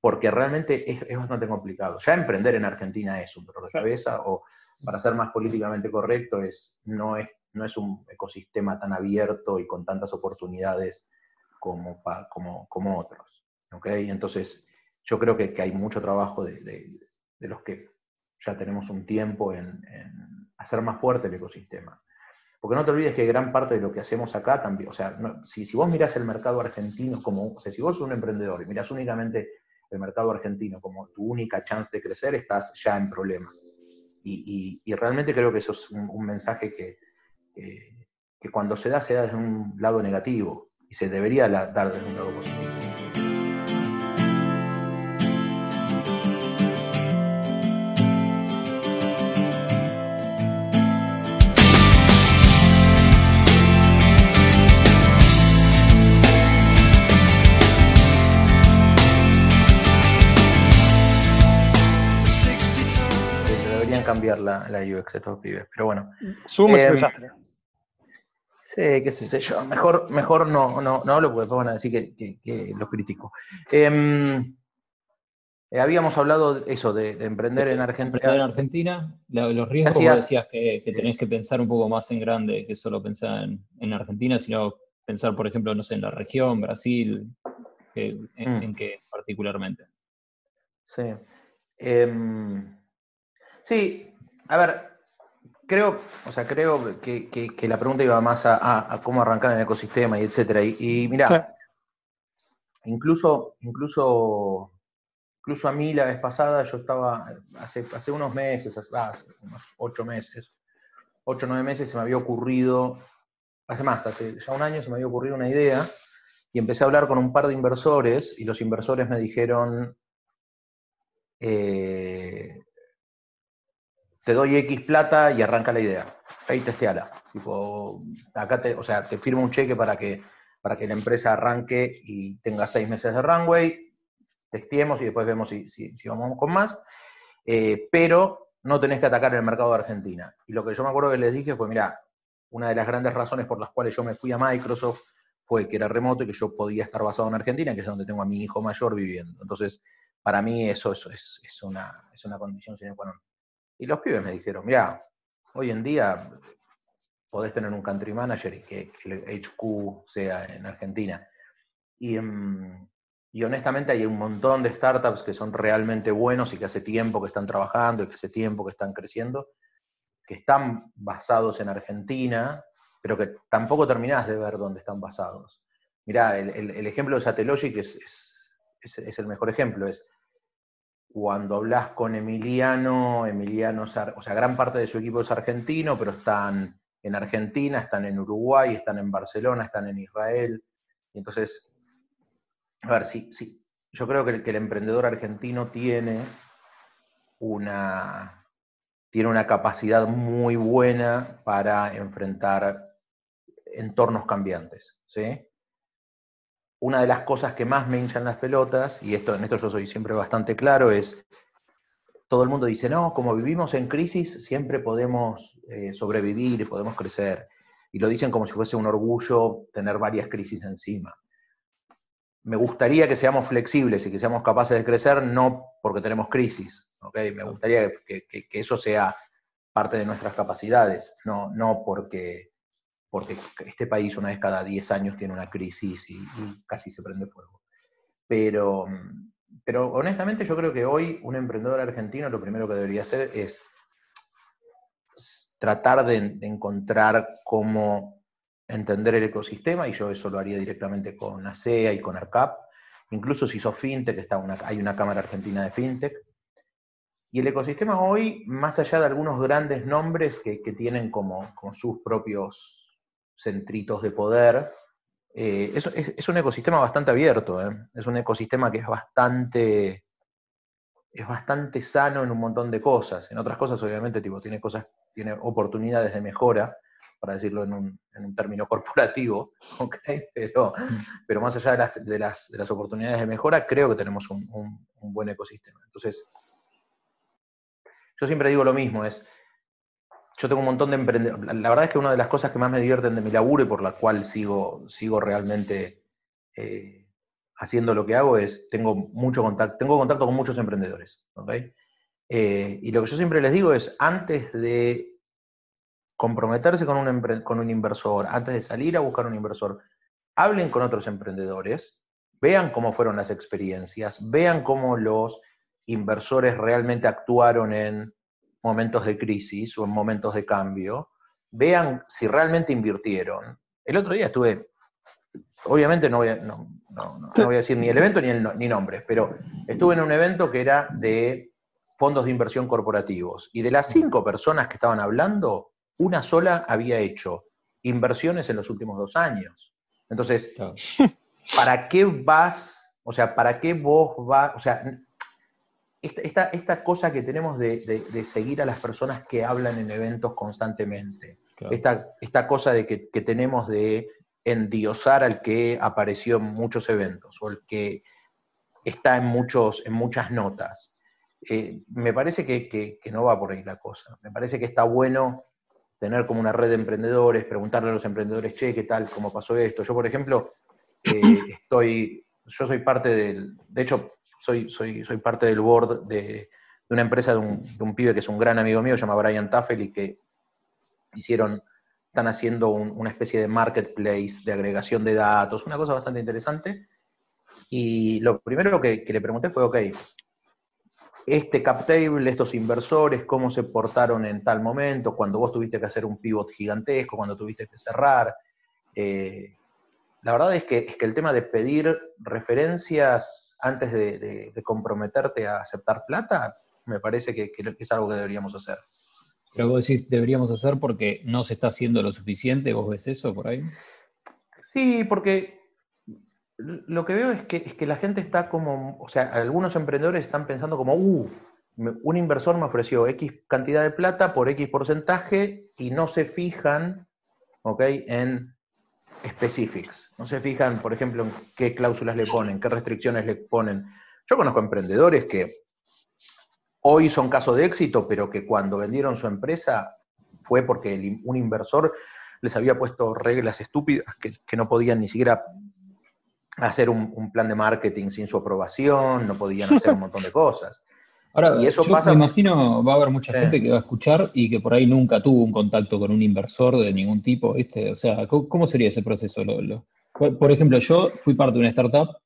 porque realmente es, es bastante complicado. Ya emprender en Argentina es un dolor de cabeza, o para ser más políticamente correcto, es, no, es, no es un ecosistema tan abierto y con tantas oportunidades como, pa- como, como otros. ¿ok? Entonces, yo creo que, que hay mucho trabajo de, de- de los que ya tenemos un tiempo en, en hacer más fuerte el ecosistema. Porque no te olvides que gran parte de lo que hacemos acá también, o sea, si, si vos mirás el mercado argentino como, o sea, si vos sos un emprendedor y mirás únicamente el mercado argentino como tu única chance de crecer, estás ya en problemas. Y, y- realmente creo que eso es un, mensaje que, que- cuando se da, se da desde un lado negativo y se debería dar desde un lado positivo. La, UX de estos pibes, pero bueno. Zoom es Em, un desastre. Sí, qué sé yo. Mejor, mejor no, no, no hablo porque después van a decir que, que, que los critico. Em, eh, habíamos hablado de eso, de, de emprender en Emprender en Argentina. Argentina, la- los riesgos vos decías que, que tenés que pensar un poco más en grande que solo pensar en, en Argentina, sino pensar, por ejemplo, no sé, en la región, Brasil, que- en, Mm. en qué particularmente. Sí. Em, sí, a ver, creo, o sea, creo que, que- que la pregunta iba más a, a- a cómo arrancar en el ecosistema y etcétera. Y, y mira, Sí. incluso, incluso incluso a mí la vez pasada, yo estaba, hace, hace unos meses, hace unos ocho meses, ocho o nueve meses se me había ocurrido, hace más, hace ya un año se me había ocurrido una idea y empecé a hablar con un par de inversores y los inversores me dijeron, eh, te doy X plata y arranca la idea. Ahí testeala. Tipo, acá te, o sea, te firmo un cheque para que, para que la empresa arranque y tenga seis meses de runway, testeemos y después vemos si, si, vamos con más. Eh, pero no tenés que atacar el mercado de Argentina. Y lo que yo me acuerdo que les dije fue, mira, una de las grandes razones por las cuales yo me fui a Microsoft fue que era remoto y que yo podía estar basado en Argentina, que es donde tengo a mi hijo mayor viviendo. Entonces, para mí eso, es, es, una, es una condición sine qua non. Y los pibes me dijeron, mira, hoy en día podés tener un country manager y que, el HQ sea en Argentina. Y, mm, y, honestamente hay un montón de startups que son realmente buenos y que hace tiempo que están trabajando y que hace tiempo que están creciendo, que están basados en Argentina, pero que tampoco terminás de ver dónde están basados. Mirá, el, ejemplo de Satellogic es, es, es, el mejor ejemplo. Es cuando hablas con Emiliano, Emiliano, o sea, gran parte de su equipo es argentino, pero están en Argentina, están en Uruguay, están en Barcelona, están en Israel. Y entonces, a ver, sí, sí, yo creo que el, emprendedor argentino tiene una, tiene una capacidad muy buena para enfrentar entornos cambiantes, ¿sí? Una de las cosas que más me hinchan las pelotas, y esto, en esto yo soy siempre bastante claro, es, todo el mundo dice, no, como vivimos en crisis, siempre podemos eh, sobrevivir y podemos crecer. Y lo dicen como si fuese un orgullo tener varias crisis encima. Me gustaría que seamos flexibles y que seamos capaces de crecer, no porque tenemos crisis. ¿okay? Me gustaría que, eso sea parte de nuestras capacidades, no, no porque porque este país una vez cada 10 años tiene una crisis y, casi se prende fuego. Pero, pero honestamente yo creo que hoy un emprendedor argentino lo primero que debería hacer es tratar de, encontrar cómo entender el ecosistema, y yo eso lo haría directamente con ASEA y con ARCAP, incluso si sos fintech, está una, hay una Cámara Argentina de Fintech, y el ecosistema hoy, más allá de algunos grandes nombres que, tienen como, como, sus propios centritos de poder. Eh, es, un ecosistema bastante abierto, ¿eh? es un ecosistema que es bastante, es bastante sano en un montón de cosas. En otras cosas, obviamente, tipo, tiene cosas, tiene oportunidades de mejora, para decirlo en un, término [LAUGHS] corporativo, pero, pero más allá de las, de, las, oportunidades de mejora, creo que tenemos un, un buen ecosistema. Entonces, yo siempre digo lo mismo, es yo tengo un montón de emprendedores. La verdad es que una de las cosas que más me divierten de mi laburo y por la cual sigo, sigo realmente eh, haciendo lo que hago es, tengo mucho contacto, tengo contacto con muchos emprendedores. Eh, y lo que yo siempre les digo es, antes de comprometerse con un, con un inversor, antes de salir a buscar un inversor, hablen con otros emprendedores, vean cómo fueron las experiencias, vean cómo los inversores realmente actuaron en momentos de crisis o en momentos de cambio, vean si realmente invirtieron. El otro día estuve, obviamente no voy a, no, voy a decir ni el evento ni, el, ni nombres, pero estuve en un evento que era de fondos de inversión corporativos y de las cinco personas que estaban hablando, una sola había hecho inversiones en los últimos dos años. Entonces, ¿para qué vas? O sea, ¿para qué vos vas? O sea, esta, esta, cosa que tenemos de, seguir a las personas que hablan en eventos constantemente, esta, esta, cosa de que, tenemos de endiosar al que apareció en muchos eventos o el que está en, muchos, en muchas notas. Eh, me parece que, no va por ahí la cosa. Me parece que está bueno tener como una red de emprendedores, preguntarle a los emprendedores, che, ¿qué tal? ¿Cómo pasó esto? Yo, por ejemplo, eh, estoy, yo soy parte del, de hecho, soy, soy, soy parte del board de, una empresa de un, de un, pibe que es un gran amigo mío, se llama Brian Taffel, y que hicieron, están haciendo una especie de marketplace de agregación de datos, una cosa bastante interesante. Y lo primero que, que le pregunté fue, ok, este cap table, estos inversores, cómo se portaron en tal momento, cuando vos tuviste que hacer un pivot gigantesco, cuando tuviste que cerrar. Eh, la verdad es que, es que el tema de pedir referencias antes de, comprometerte a aceptar plata, me parece que, es algo que deberíamos hacer. Pero vos decís, deberíamos hacer porque no se está haciendo lo suficiente, ¿vos ves eso por ahí? Sí, porque lo que veo es que, es que la gente está como, o sea, algunos emprendedores están pensando como, uh, un inversor me ofreció X cantidad de plata por X porcentaje y no se fijan, ¿ok? En No se fijan, por ejemplo, en qué cláusulas le ponen, qué restricciones le ponen. Yo conozco emprendedores que hoy son casos de éxito, pero que cuando vendieron su empresa fue porque un inversor les había puesto reglas estúpidas que, no podían ni siquiera hacer un, plan de marketing sin su aprobación, no podían hacer un montón de cosas. Ahora, y eso yo me imagino va a haber mucha gente que va a escuchar y que por ahí nunca tuvo un contacto con un inversor de ningún tipo, ¿viste? O sea, ¿cómo, sería ese proceso? por ejemplo, yo fui parte de una startup,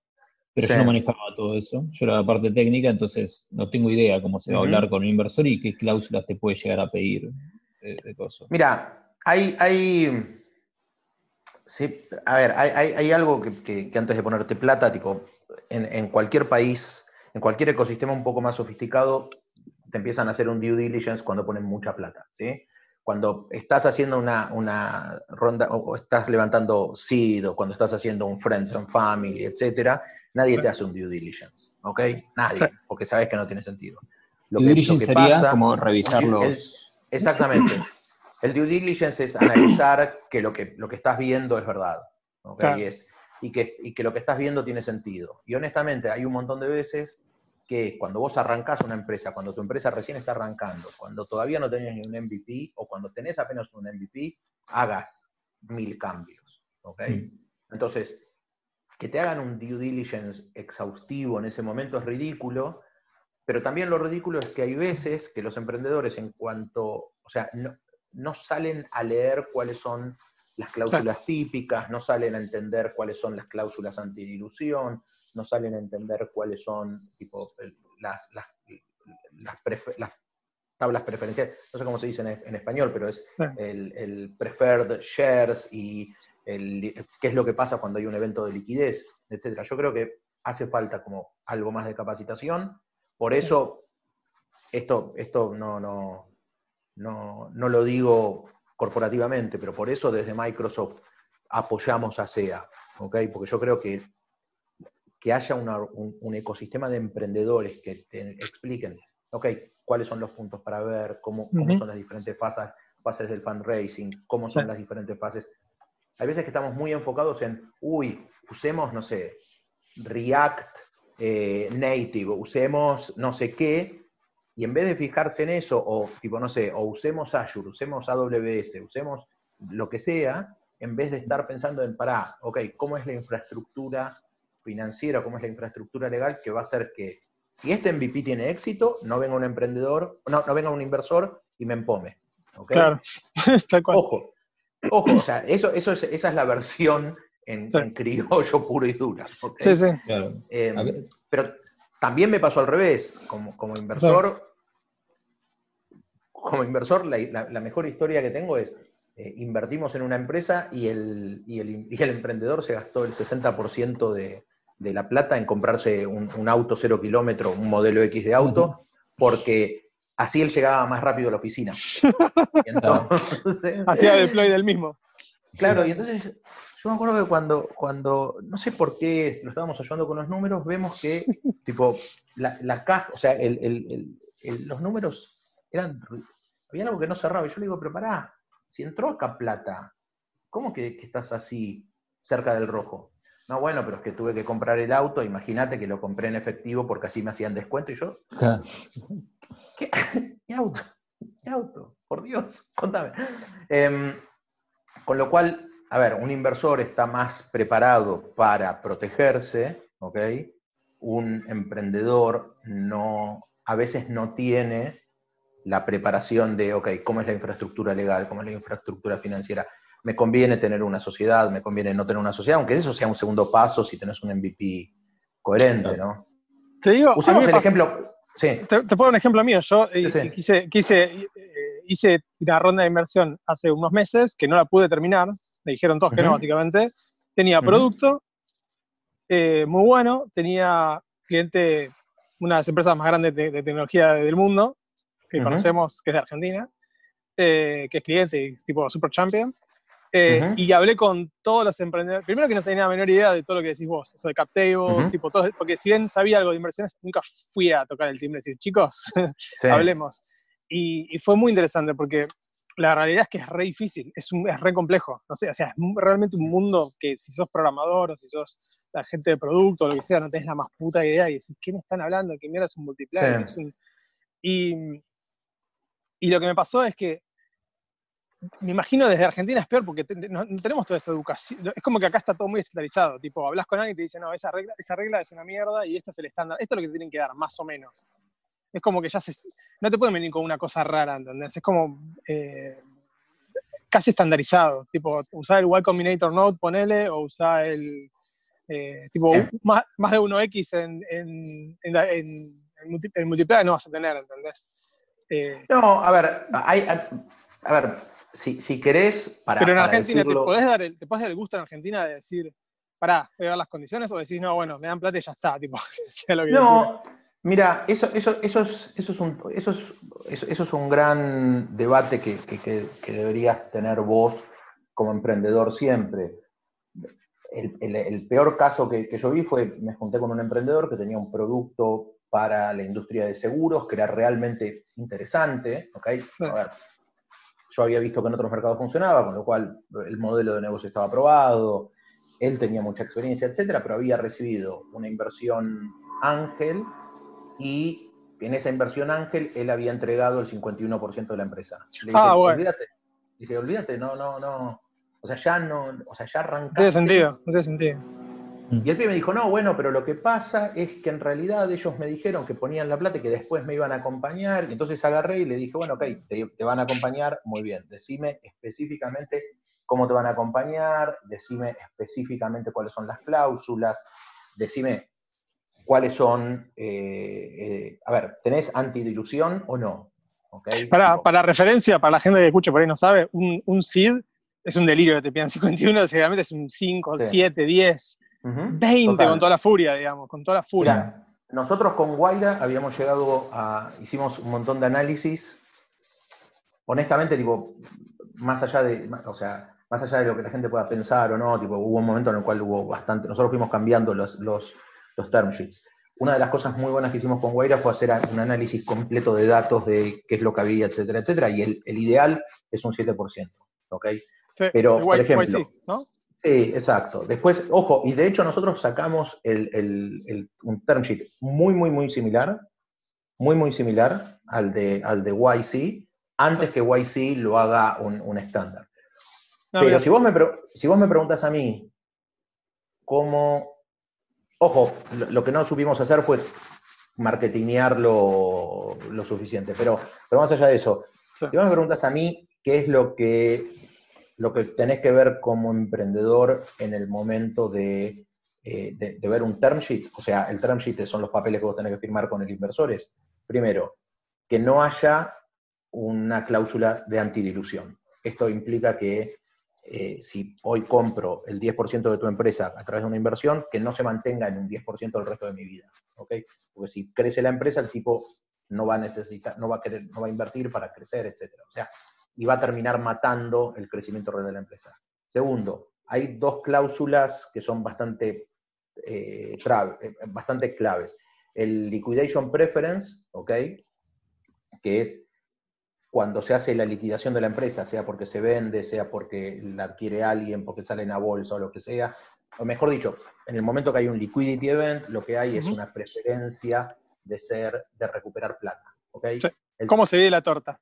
pero yo no manejaba todo eso. Yo era la parte técnica, entonces no tengo idea cómo se va a hablar con un inversor y qué cláusulas te puede llegar a pedir de, cosas. Mira, hay, hay Sí, a ver, hay, algo que, antes de ponerte plata, tipo, en, cualquier país, en cualquier ecosistema un poco más sofisticado, te empiezan a hacer un due diligence cuando ponen mucha plata, ¿sí? Cuando estás haciendo una, ronda, o estás levantando seed, o cuando estás haciendo un friends and family, etcétera, nadie te hace un due diligence, ¿ok? Nadie, porque sabes que no tiene sentido. Lo due diligence sería como revisarlos. exactamente. El due diligence es analizar que lo que, lo que estás viendo es verdad. ¿okay? Y, que, que lo que estás viendo tiene sentido. Y honestamente, hay un montón de veces que cuando vos arrancás una empresa, cuando tu empresa recién está arrancando, cuando todavía no tenés ni un MVP o cuando tenés apenas un MVP, hagas mil cambios. ¿okay? Mm. Entonces, que te hagan un due diligence exhaustivo en ese momento es ridículo, pero también lo ridículo es que hay veces que los emprendedores en cuanto, o sea, no, no salen a leer cuáles son las cláusulas típicas, no salen a entender cuáles son las cláusulas antidilución, no salen a entender cuáles son tipo, las, tablas preferenciales, no sé cómo se dice en, español, pero es el, preferred shares y qué es lo que pasa cuando hay un evento de liquidez, etc. Yo creo que hace falta como algo más de capacitación, por eso esto, esto no, no, no, lo digo corporativamente, pero por eso desde Microsoft apoyamos a SEA, Porque yo creo que, que haya un, ecosistema de emprendedores que te expliquen, ok, cuáles son los puntos para ver, cómo, son las diferentes fases, fases del fundraising, cómo son las diferentes fases. Hay veces que estamos muy enfocados en, uy, usemos, no sé, React eh, Native, usemos no sé qué, y en vez de fijarse en eso, o tipo, no sé, o usemos Azure, usemos AWS, usemos lo que sea, en vez de estar pensando en, pará, ok, ¿cómo es la infraestructura financiera, cómo es la infraestructura legal que va a hacer que si este MVP tiene éxito, no venga un emprendedor, no, no venga un inversor y me empome. Claro, [LAUGHS] Ojo, ojo, o sea, eso, eso es, esa es la versión en, criollo puro y dura. Sí, sí. Eh, pero también me pasó al revés, como, como inversor, como inversor, la, mejor historia que tengo es, eh, invertimos en una empresa y el, el, emprendedor se gastó el 60% de, de, la plata en comprarse un, auto cero kilómetro, un modelo X de auto, porque así él llegaba más rápido a la oficina. [LAUGHS] Hacía deploy del mismo. Claro, y entonces yo me acuerdo que cuando, cuando, no sé por qué lo estábamos ayudando con los números, vemos que, [LAUGHS] tipo, la, caja, o sea, los números eran, había algo que no cerraba. Y yo le digo, pero pará, si entró acá plata, ¿cómo que, estás así cerca del rojo? No, bueno, pero es que tuve que comprar el auto, imagínate que lo compré en efectivo porque así me hacían descuento y yo. ¿Qué, [LAUGHS] ¿Qué auto? ¿Qué auto? Por Dios, contame. Em, con lo cual, a ver, un inversor está más preparado para protegerse, ¿ok? Un emprendedor no, a veces no tiene la preparación de, ok, ¿cómo es la infraestructura legal? ¿Cómo es la infraestructura financiera? Me conviene tener una sociedad, me conviene no tener una sociedad, aunque eso sea un segundo paso si tenés un MVP coherente, ¿no? Te digo, Usemos el ejemplo. Sí. Te, puedo un ejemplo mío. Yo eh, quise, quise, eh, hice una ronda de inversión hace unos meses que no la pude terminar me dijeron todos que no, básicamente. Tenía producto eh, muy bueno, tenía cliente, una de las empresas más grandes de, tecnología del mundo, que conocemos, que es de Argentina, eh, que es cliente, tipo Super Champion. Eh, y hablé con todos los emprendedores. Primero que no tenía la menor idea de todo lo que decís vos, eso de captables, tipo todo, porque si bien sabía algo de inversiones, nunca fui a tocar el timbre y decir, chicos, [LAUGHS] hablemos. Y, fue muy interesante porque la realidad es que es re difícil, es, un, es re complejo. No sé, o sea, es realmente un mundo que si sos programador o si sos la gente de producto o lo que sea, no tenés la más puta idea y decís, ¿qué me están hablando? ¿Qué mierda es un multiplayer? Y, y lo que me pasó es que me imagino desde Argentina es peor porque no, tenemos toda esa educación. Es como que acá está todo muy estandarizado. Tipo, hablas con alguien y te dice, no, esa regla, esa regla es una mierda y este es el estándar. Esto es lo que te tienen que dar, más o menos. Es como que ya se. No te pueden venir con una cosa rara, ¿entendés? Es como. Eh, casi estandarizado. Tipo, usar el Y Combinator Node, ponele, o usar el. Eh, tipo, más, de 1X en, en, en, en, multiplayer no vas a tener, ¿entendés? Eh, no, a ver, hay, a ver, si, si querés, para. Pero en Argentina, ¿te, podés dar el, ¿te podés dar el gusto en Argentina de decir, pará, voy a ver las condiciones? O decís, no, bueno, me dan plata y ya está, tipo, [LAUGHS] lo que No, mira, eso, eso, eso, es, eso, es un, eso, es, eso, es un gran debate que, que, que, deberías tener vos como emprendedor siempre. El, el, el peor caso que, yo vi fue, me junté con un emprendedor que tenía un producto para la industria de seguros que era realmente interesante, ¿ok? A ver, yo había visto que en otros mercados funcionaba, con lo cual el modelo de negocio estaba aprobado, él tenía mucha experiencia, etcétera, pero había recibido una inversión ángel y en esa inversión ángel él había entregado el 51% de la empresa. Le dije, ah, bueno. olvídate. Dije, olvídate, no, no, no. O sea, ya no, o sea, ya arrancaste. No tiene sentido, no tiene sentido. Y el pibe me dijo, no, bueno, pero lo que pasa es que en realidad ellos me dijeron que ponían la plata y que después me iban a acompañar. Y entonces agarré y le dije, bueno, ok, te, van a acompañar, muy bien. Decime específicamente cómo te van a acompañar, decime específicamente cuáles son las cláusulas, decime cuáles son, eh, eh, a ver, ¿tenés antidilución o no? ¿Okay? Para, para, referencia, para la gente que escucha por ahí no sabe, un, un SID es un delirio que te pidan [LAUGHS] 51, seguramente es un 5, 7, 10. 20 con toda la furia, digamos, con toda la furia. nosotros con Guaira habíamos llegado a, hicimos un montón de análisis, honestamente, tipo, más allá de, o sea, más allá de lo que la gente pueda pensar o no, tipo, hubo un momento en el cual hubo bastante, nosotros fuimos cambiando los, los, los term sheets. Una de las cosas muy buenas que hicimos con Guaira fue hacer un análisis completo de datos de qué es lo que había, etcétera, etcétera, y el, el ideal es un 7%, ¿ok? Pero, por ejemplo, ¿no? Sí, exacto. Después, ojo, y de hecho nosotros sacamos un term sheet muy, muy, muy similar, muy, muy similar al de, al de YC, antes que YC lo haga un, estándar. Pero si vos, me, si vos me preguntas a mí cómo, ojo, lo, que no supimos hacer fue marketingear lo, suficiente, pero, pero más allá de eso, si vos me preguntas a mí qué es lo que lo que tenés que ver como emprendedor en el momento eh, de, de, ver un term sheet, o sea, el term sheet son los papeles que vos tenés que firmar con el inversor, es, primero, que no haya una cláusula de antidilución. Esto implica que eh, si hoy compro el 10% de tu empresa a través de una inversión, que no se mantenga en un 10% el resto de mi vida. Porque si crece la empresa, el tipo no va a necesitar, no va a querer, no va a invertir para crecer, etc. O sea, y va a terminar matando el crecimiento real de la empresa. Segundo, hay dos cláusulas que son bastante, eh, eh, bastante claves. El liquidation preference, ¿ok? Que es cuando se hace la liquidación de la empresa, sea porque se vende, sea porque la adquiere alguien, porque sale en la bolsa o lo que sea, o mejor dicho, en el momento que hay un liquidity event, lo que hay es una preferencia de ser, de recuperar plata. ¿okay? ¿Cómo se ve la torta?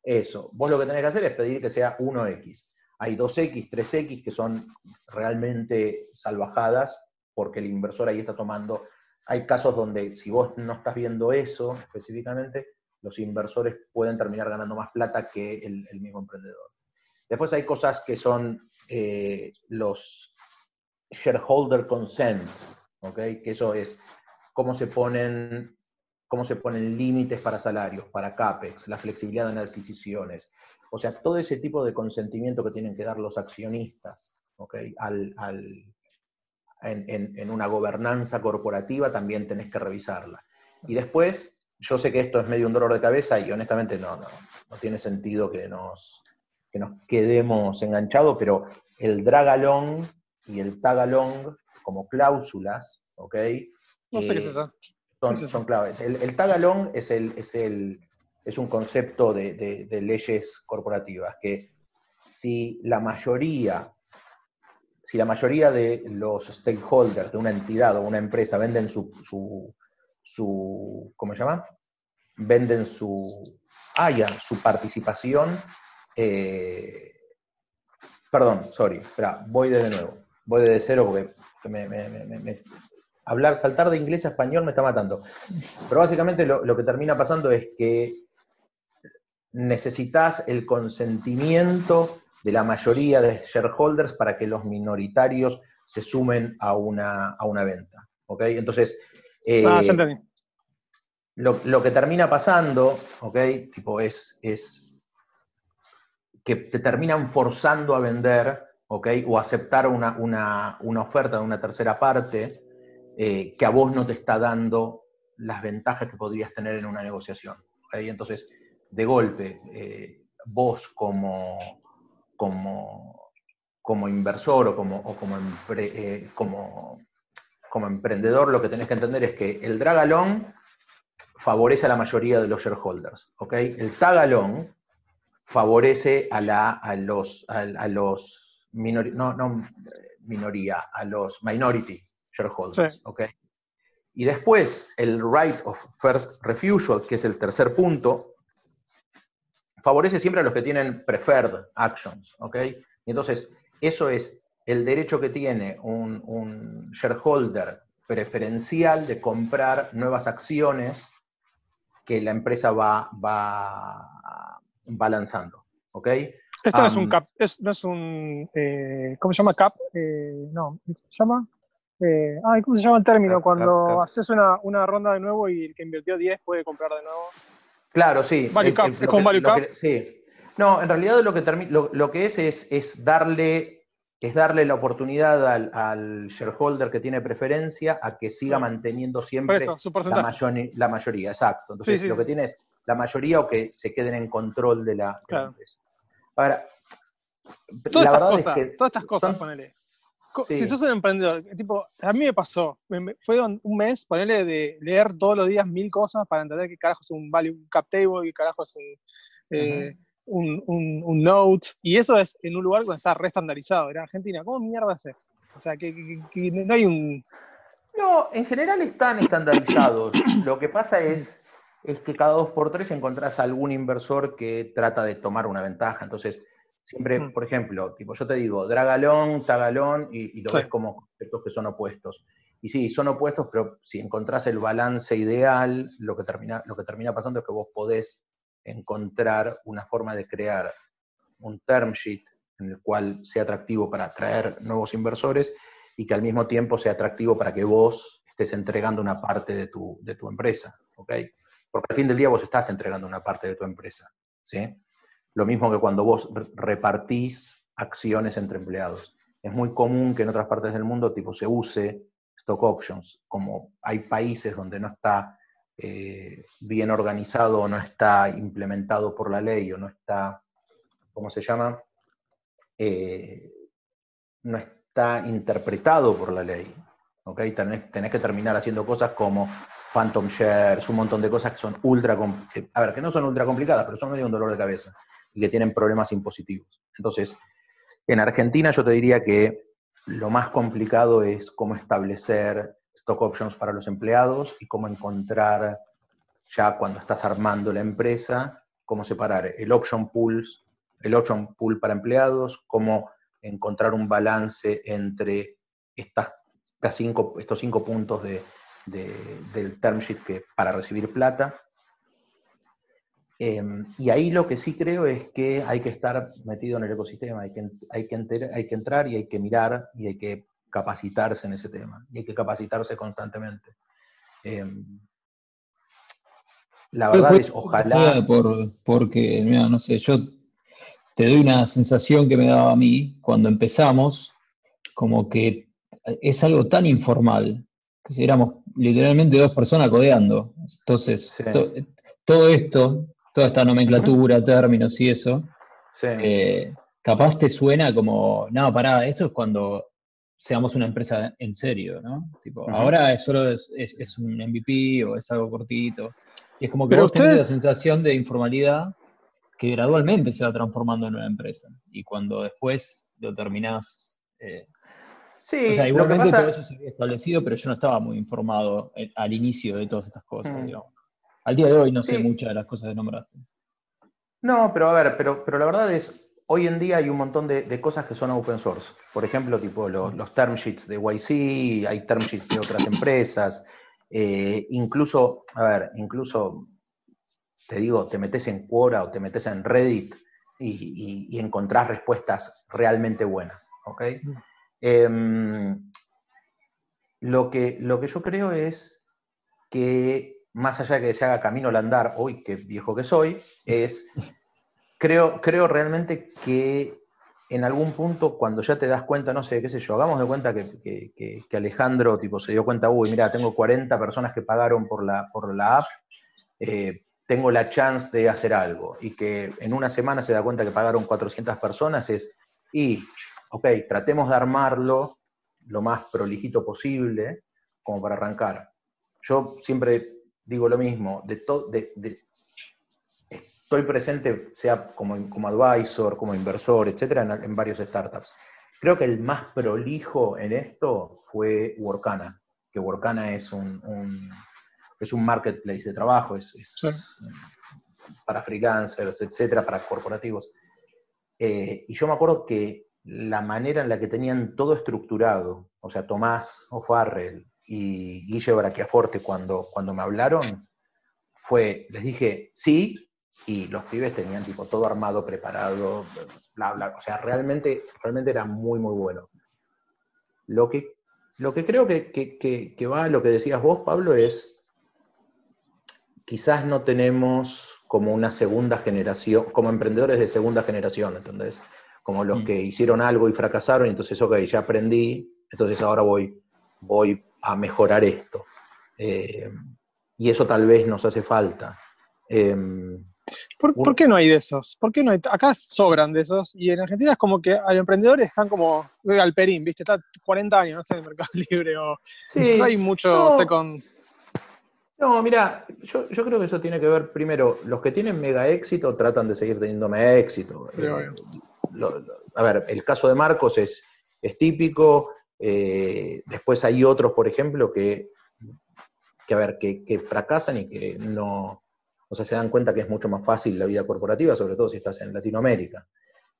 Eso. Vos lo que tenés que hacer es pedir que sea 1X. Hay 2X, 3X que son realmente salvajadas porque el inversor ahí está tomando. Hay casos donde si vos no estás viendo eso específicamente, los inversores pueden terminar ganando más plata que el, mismo emprendedor. Después hay cosas que son eh, los shareholder consent, ¿ok? Que eso es cómo se ponen cómo se ponen límites para salarios, para CAPEX, la flexibilidad en adquisiciones. O sea, todo ese tipo de consentimiento que tienen que dar los accionistas al, en, una gobernanza corporativa también tenés que revisarla. Y después, yo sé que esto es medio un dolor de cabeza y honestamente no, no, tiene sentido que nos, que nos quedemos enganchados, pero el dragalong y el tagalong como cláusulas, ¿ok? No sé qué es eh, eso. Son, claves. El, el tagalong es, el, es, el, es un concepto de, de leyes corporativas, que si la mayoría si la mayoría de los stakeholders de una entidad o una empresa venden su, su, ¿cómo se llama? Venden su, ah, su participación, eh, perdón, sorry, espera, voy desde nuevo, voy desde cero porque hablar, saltar de inglés a español me está matando. Pero básicamente lo, lo que termina pasando es que necesitas el consentimiento de la mayoría de shareholders para que los minoritarios se sumen a una, a una venta. ¿ok? Entonces, eh, ah, lo, que termina pasando, ¿ok? Tipo, es, es que te terminan forzando a vender, ¿ok? O aceptar una, oferta de una tercera parte eh, que a vos no te está dando las ventajas que podrías tener en una negociación. Entonces, de golpe, eh, vos como, como, como inversor o como, como, eh, como, como, emprendedor, lo que tenés que entender es que el dragalón favorece a la mayoría de los shareholders. ¿okay? El tagalón favorece a, la, a los, a, los no, no, minoría, a los minority shareholders. ¿okay? Y después, el right of first refusal, que es el tercer punto, favorece siempre a los que tienen preferred actions, ¿ok? Y entonces, eso es el derecho que tiene un, shareholder preferencial de comprar nuevas acciones que la empresa va, va, va lanzando, ¿ok? Esto no es un cap, no es un, eh, ¿cómo se llama cap? Eh, no, ¿cómo se llama? Eh, ¿cómo se llama el término? Cuando haces una, una, ronda de nuevo y el que invirtió 10 puede comprar de nuevo. Claro, sí. Value ¿Es con value cap? sí. No, en realidad lo que, lo, que es, es, darle, es darle la oportunidad al, shareholder que tiene preferencia a que siga manteniendo siempre la, mayoría. Exacto. Entonces, lo que tiene es la mayoría o que se queden en control de la, empresa. Ahora, todas la verdad cosas, es que. Todas estas cosas, ponele. Si sos un emprendedor, tipo, a mí me pasó, fue un mes, ponerle de leer todos los días mil cosas para entender qué carajo es un value cap table, qué carajo es eh, un, un, note, y eso es en un lugar donde está restandarizado. En Argentina, ¿cómo mierda es eso? O sea, que, no hay un... No, en general están estandarizados. [COUGHS] Lo que pasa es, es que cada dos por tres encontrás algún inversor que trata de tomar una ventaja. Entonces, Siempre, mm. por ejemplo, tipo, yo te digo, dragalón, tagalón, y, lo ves como conceptos que son opuestos. Y sí, son opuestos, pero si encontrás el balance ideal, lo que termina, lo que termina pasando es que vos podés encontrar una forma de crear un term sheet en el cual sea atractivo para atraer nuevos inversores y que al mismo tiempo sea atractivo para que vos estés entregando una parte de tu, de tu empresa, ¿ok? Porque al fin del día vos estás entregando una parte de tu empresa, ¿sí? Lo mismo que cuando vos repartís acciones entre empleados. Es muy común que en otras partes del mundo tipo se use stock options, como hay países donde no está eh, bien organizado o no está implementado por la ley o no está, ¿cómo se llama? Eh, no está interpretado por la ley. ¿okay? Tenés, tenés, que terminar haciendo cosas como phantom shares, un montón de cosas que son ultra, a ver, que no son ultra complicadas, pero son medio un dolor de cabeza y que tienen problemas impositivos. Entonces, en Argentina yo te diría que lo más complicado es cómo establecer stock options para los empleados y cómo encontrar, ya cuando estás armando la empresa, cómo separar el option pools, el option pool para empleados, cómo encontrar un balance entre estas, estos cinco puntos de, del term sheet que, para recibir plata. Em, y ahí lo que sí creo es que hay que estar metido en el ecosistema, hay que, hay, que hay que entrar y hay que mirar y hay que capacitarse en ese tema, y hay que capacitarse constantemente. Em, la verdad es, ojalá... Por, porque, mira, no sé, yo te doy una sensación que me daba a mí cuando empezamos, como que es algo tan informal, que éramos literalmente dos personas codeando. Entonces, todo esto, toda esta nomenclatura, términos y eso, eh, capaz te suena como, no, pará, esto es cuando seamos una empresa en serio, ¿no? Tipo, Ahora es solo es, un MVP o es algo cortito. Y es como que vos tenés la sensación de informalidad que gradualmente se va transformando en una empresa. Y cuando después lo terminás... Eh, sí, o sea, igualmente todo eso se había establecido, pero yo no estaba muy informado eh, al inicio de todas estas cosas, mm. digamos. Al día de hoy no sé muchas de las cosas que nombraste. No, pero a ver, pero, pero la verdad es, hoy en día hay un montón de, cosas que son open source. Por ejemplo, tipo los, term sheets de YC, hay term sheets de otras empresas. Eh, incluso, a ver, incluso, te digo, te metes en Quora o te metes en Reddit y, y, encontrás respuestas realmente buenas. ¿ok? Em, lo, que, lo que yo creo es que, más allá de que se haga camino al andar, hoy qué viejo que soy, es [LAUGHS] creo, creo realmente que en algún punto, cuando ya te das cuenta, no sé, qué sé yo, hagamos de cuenta que, Alejandro tipo, se dio cuenta, uy, mira, tengo 40 personas que pagaron por la, por la app, eh, tengo la chance de hacer algo, y que en una semana se da cuenta que pagaron 400 personas, es, y, ok, tratemos de armarlo lo más prolijito posible, como para arrancar. Yo siempre digo lo mismo, de, de, estoy presente, sea como, como advisor, como inversor, etcétera, en, varios startups. Creo que el más prolijo en esto fue Workana, que Workana es un, es un marketplace de trabajo, es, para freelancers, etcétera, para corporativos. Eh, y yo me acuerdo que la manera en la que tenían todo estructurado, o sea, Tomás O'Farrell y Guille Brachiaforte cuando, cuando me hablaron, fue, les dije, sí, y los pibes tenían tipo todo armado, preparado, bla, bla. O sea, realmente, realmente era muy, muy bueno. Lo que, lo que creo que, que, que, va a lo que decías vos, Pablo, es quizás no tenemos como una segunda generación, como emprendedores de segunda generación, ¿entendés? Como los mm. que hicieron algo y fracasaron, y entonces, ok, ya aprendí, entonces ahora voy, voy a mejorar esto. Eh, y eso tal vez nos hace falta. Em, ¿Por, qué no hay de esos? ¿Por qué no hay? Acá sobran de esos y en Argentina es como que los emprendedores están como al perín, ¿viste? Está 40 años, no sé, en el mercado [LAUGHS] libre o no hay mucho no. second. No, mira, yo, creo que eso tiene que ver, primero, los que tienen mega éxito tratan de seguir teniendo mega éxito. Eh, a ver, el caso de Marcos es, es típico, eh, después hay otros, por ejemplo, que, que a ver, que fracasan y que no, o sea, se dan cuenta que es mucho más fácil la vida corporativa, sobre todo si estás en Latinoamérica.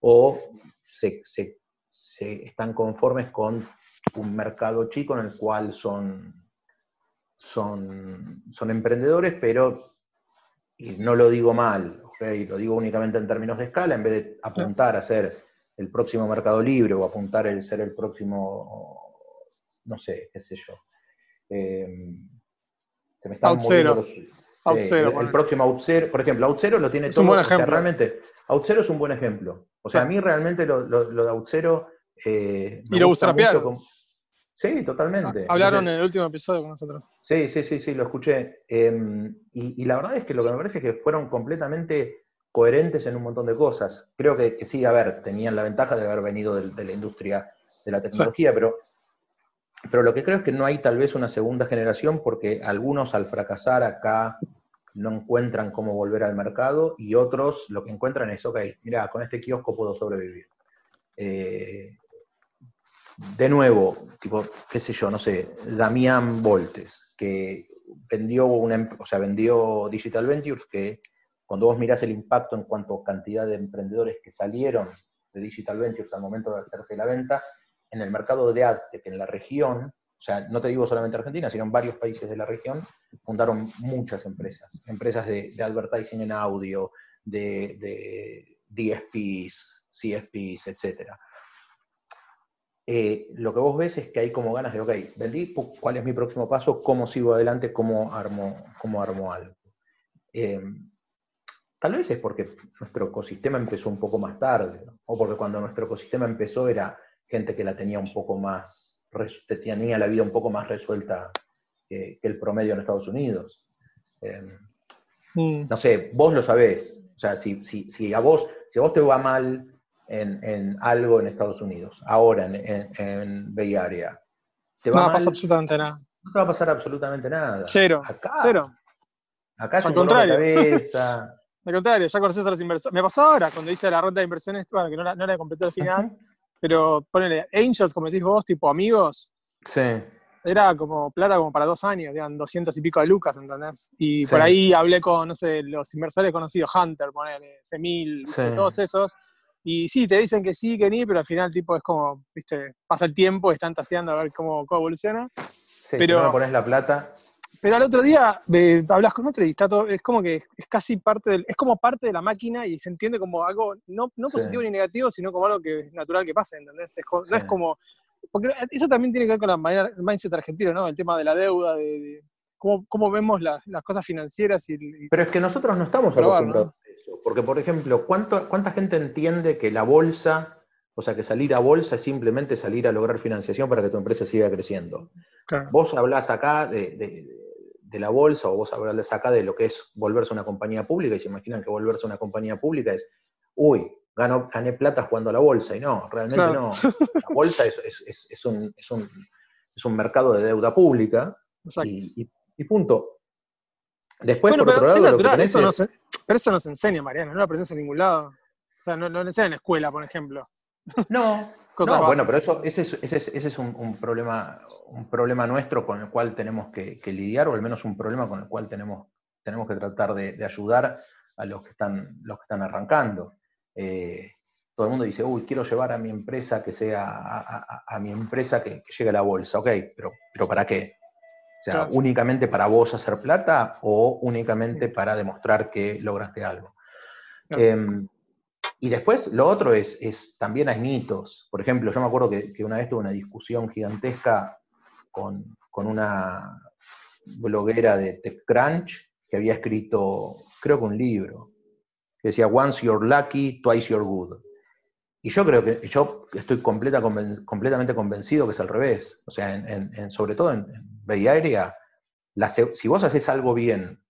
O se, están conformes con un mercado chico en el cual son, son, son emprendedores, pero, y no lo digo mal, lo digo únicamente en términos de escala, en vez de apuntar a ser el próximo mercado libre o apuntar a ser el próximo, no sé, qué sé yo. Eh, se me están moviendo el, próximo Outzero, por ejemplo, Outzero lo tiene todo. Un buen ejemplo. realmente, Outzero es un buen ejemplo. O sea, a mí realmente lo, de Outzero. Eh, y lo bootstrapearon. Sí, totalmente. Ah, hablaron en el último episodio con nosotros. Sí, sí, sí, sí, lo escuché. Em, y, la verdad es que lo que me parece es que fueron completamente coherentes en un montón de cosas. Creo que, sí, a ver, tenían la ventaja de haber venido de, la industria de la tecnología, pero pero lo que creo es que no hay tal vez una segunda generación porque algunos al fracasar acá no encuentran cómo volver al mercado y otros lo que encuentran es, ok, mira, con este kiosco puedo sobrevivir. Eh, de nuevo, tipo, qué sé yo, no sé, Damián Voltes, que vendió, una, em, o sea, vendió Digital Ventures, que cuando vos mirás el impacto en cuanto a cantidad de emprendedores que salieron de Digital Ventures al momento de hacerse la venta, en el mercado de AdTech en la región, o sea, no te digo solamente Argentina, sino en varios países de la región, fundaron muchas empresas. Empresas de, advertising en audio, de, DSPs, CSPs, etc. Eh, lo que vos ves es que hay como ganas de, ok, vendí, ¿cuál es mi próximo paso? ¿Cómo sigo adelante? ¿Cómo armo, cómo armo algo? Eh, tal vez es porque nuestro ecosistema empezó un poco más tarde, o porque cuando nuestro ecosistema empezó era gente que la tenía un poco más, tenía la vida un poco más resuelta que, el promedio en Estados Unidos. Em, mm. No sé, vos lo sabés. O sea, si, si, a vos, si a vos te va mal en, algo en Estados Unidos, ahora en, en, Bay Area, ¿te va no va a pasar absolutamente nada. No te va a pasar absolutamente nada. Cero. Acá, Cero. Acá es Al un contrario. De cabeza. [LAUGHS] Al contrario, ya conoces a los inversores. Me pasó ahora cuando hice la ronda de inversiones, bueno, que no la, no la completé al final, pero ponele Angels, como decís vos, tipo amigos. Sí. Era como plata como para dos años, eran 200 y pico de lucas, ¿entendés? Y por ahí hablé con, no sé, los inversores conocidos, Hunter, ponele, Semil, todos esos. Y sí, te dicen que sí, que ni, pero al final, tipo, es como, viste, pasa el tiempo, están tasteando a ver cómo, cómo evoluciona. Sí, pero, si no pones la plata. Pero al otro día hablas con otro y está todo, es como que es, casi parte del, es como parte de la máquina y se entiende como algo no, no positivo ni negativo, sino como algo que es natural que pase, ¿entendés? No es como, porque eso también tiene que ver con la manera, el mindset argentino, ¿no? El tema de la deuda, de, cómo, cómo, vemos las cosas financieras y, Pero es que nosotros no estamos acostumbrados a eso, porque por ejemplo, ¿cuánto, ¿cuánta gente entiende que la bolsa o sea que salir a bolsa es simplemente salir a lograr financiación para que tu empresa siga creciendo. Vos hablás acá de, de la bolsa, o vos hablarles acá de lo que es volverse una compañía pública, y se imaginan que volverse una compañía pública es, uy, gano, gané plata jugando a la bolsa, y no, realmente no. [LAUGHS] La bolsa es, un, mercado de deuda pública, y, punto. Después, por otro lado, lo que eso no se, pero eso no se enseña, Mariana, no lo aprendes en ningún lado. O sea, no, no lo enseñan en la escuela, por ejemplo. No, [LAUGHS] no, bueno, pero eso, ese es, ese es, un, problema, un problema nuestro con el cual tenemos que, lidiar, o al menos un problema con el cual tenemos, tenemos que tratar de, ayudar a los que están, los que están arrancando. Eh, todo el mundo dice, uy, quiero llevar a mi empresa que sea, a, mi empresa que, llegue a la bolsa. Ok, pero, pero ¿para qué? O sea, únicamente para vos hacer plata o únicamente para demostrar que lograste algo. Em, y después lo otro es, también hay mitos. Por ejemplo, yo me acuerdo que, una vez tuve una discusión gigantesca con, una bloguera de TechCrunch que había escrito, creo que un libro, que decía Once you're lucky, twice you're good. Y yo creo que yo estoy completa, completamente convencido que es al revés. O sea, en, sobre todo en, Bay Area, si vos haces algo bien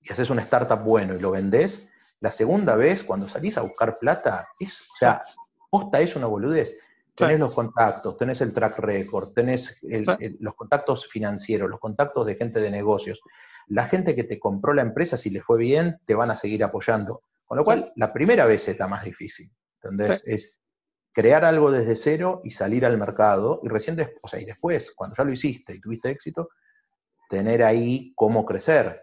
y haces un startup bueno y lo vendés, la segunda vez, cuando salís a buscar plata, es, o sea, posta es una boludez. Tenés los contactos, tenés el track record, tenés los contactos financieros, los contactos de gente de negocios. La gente que te compró la empresa, si le fue bien, te van a seguir apoyando. Con lo cual, la primera vez es la más difícil. ¿Entendés? Es crear algo desde cero y salir al mercado. Y recién después, o sea, y después, cuando ya lo hiciste y tuviste éxito, tener ahí cómo crecer.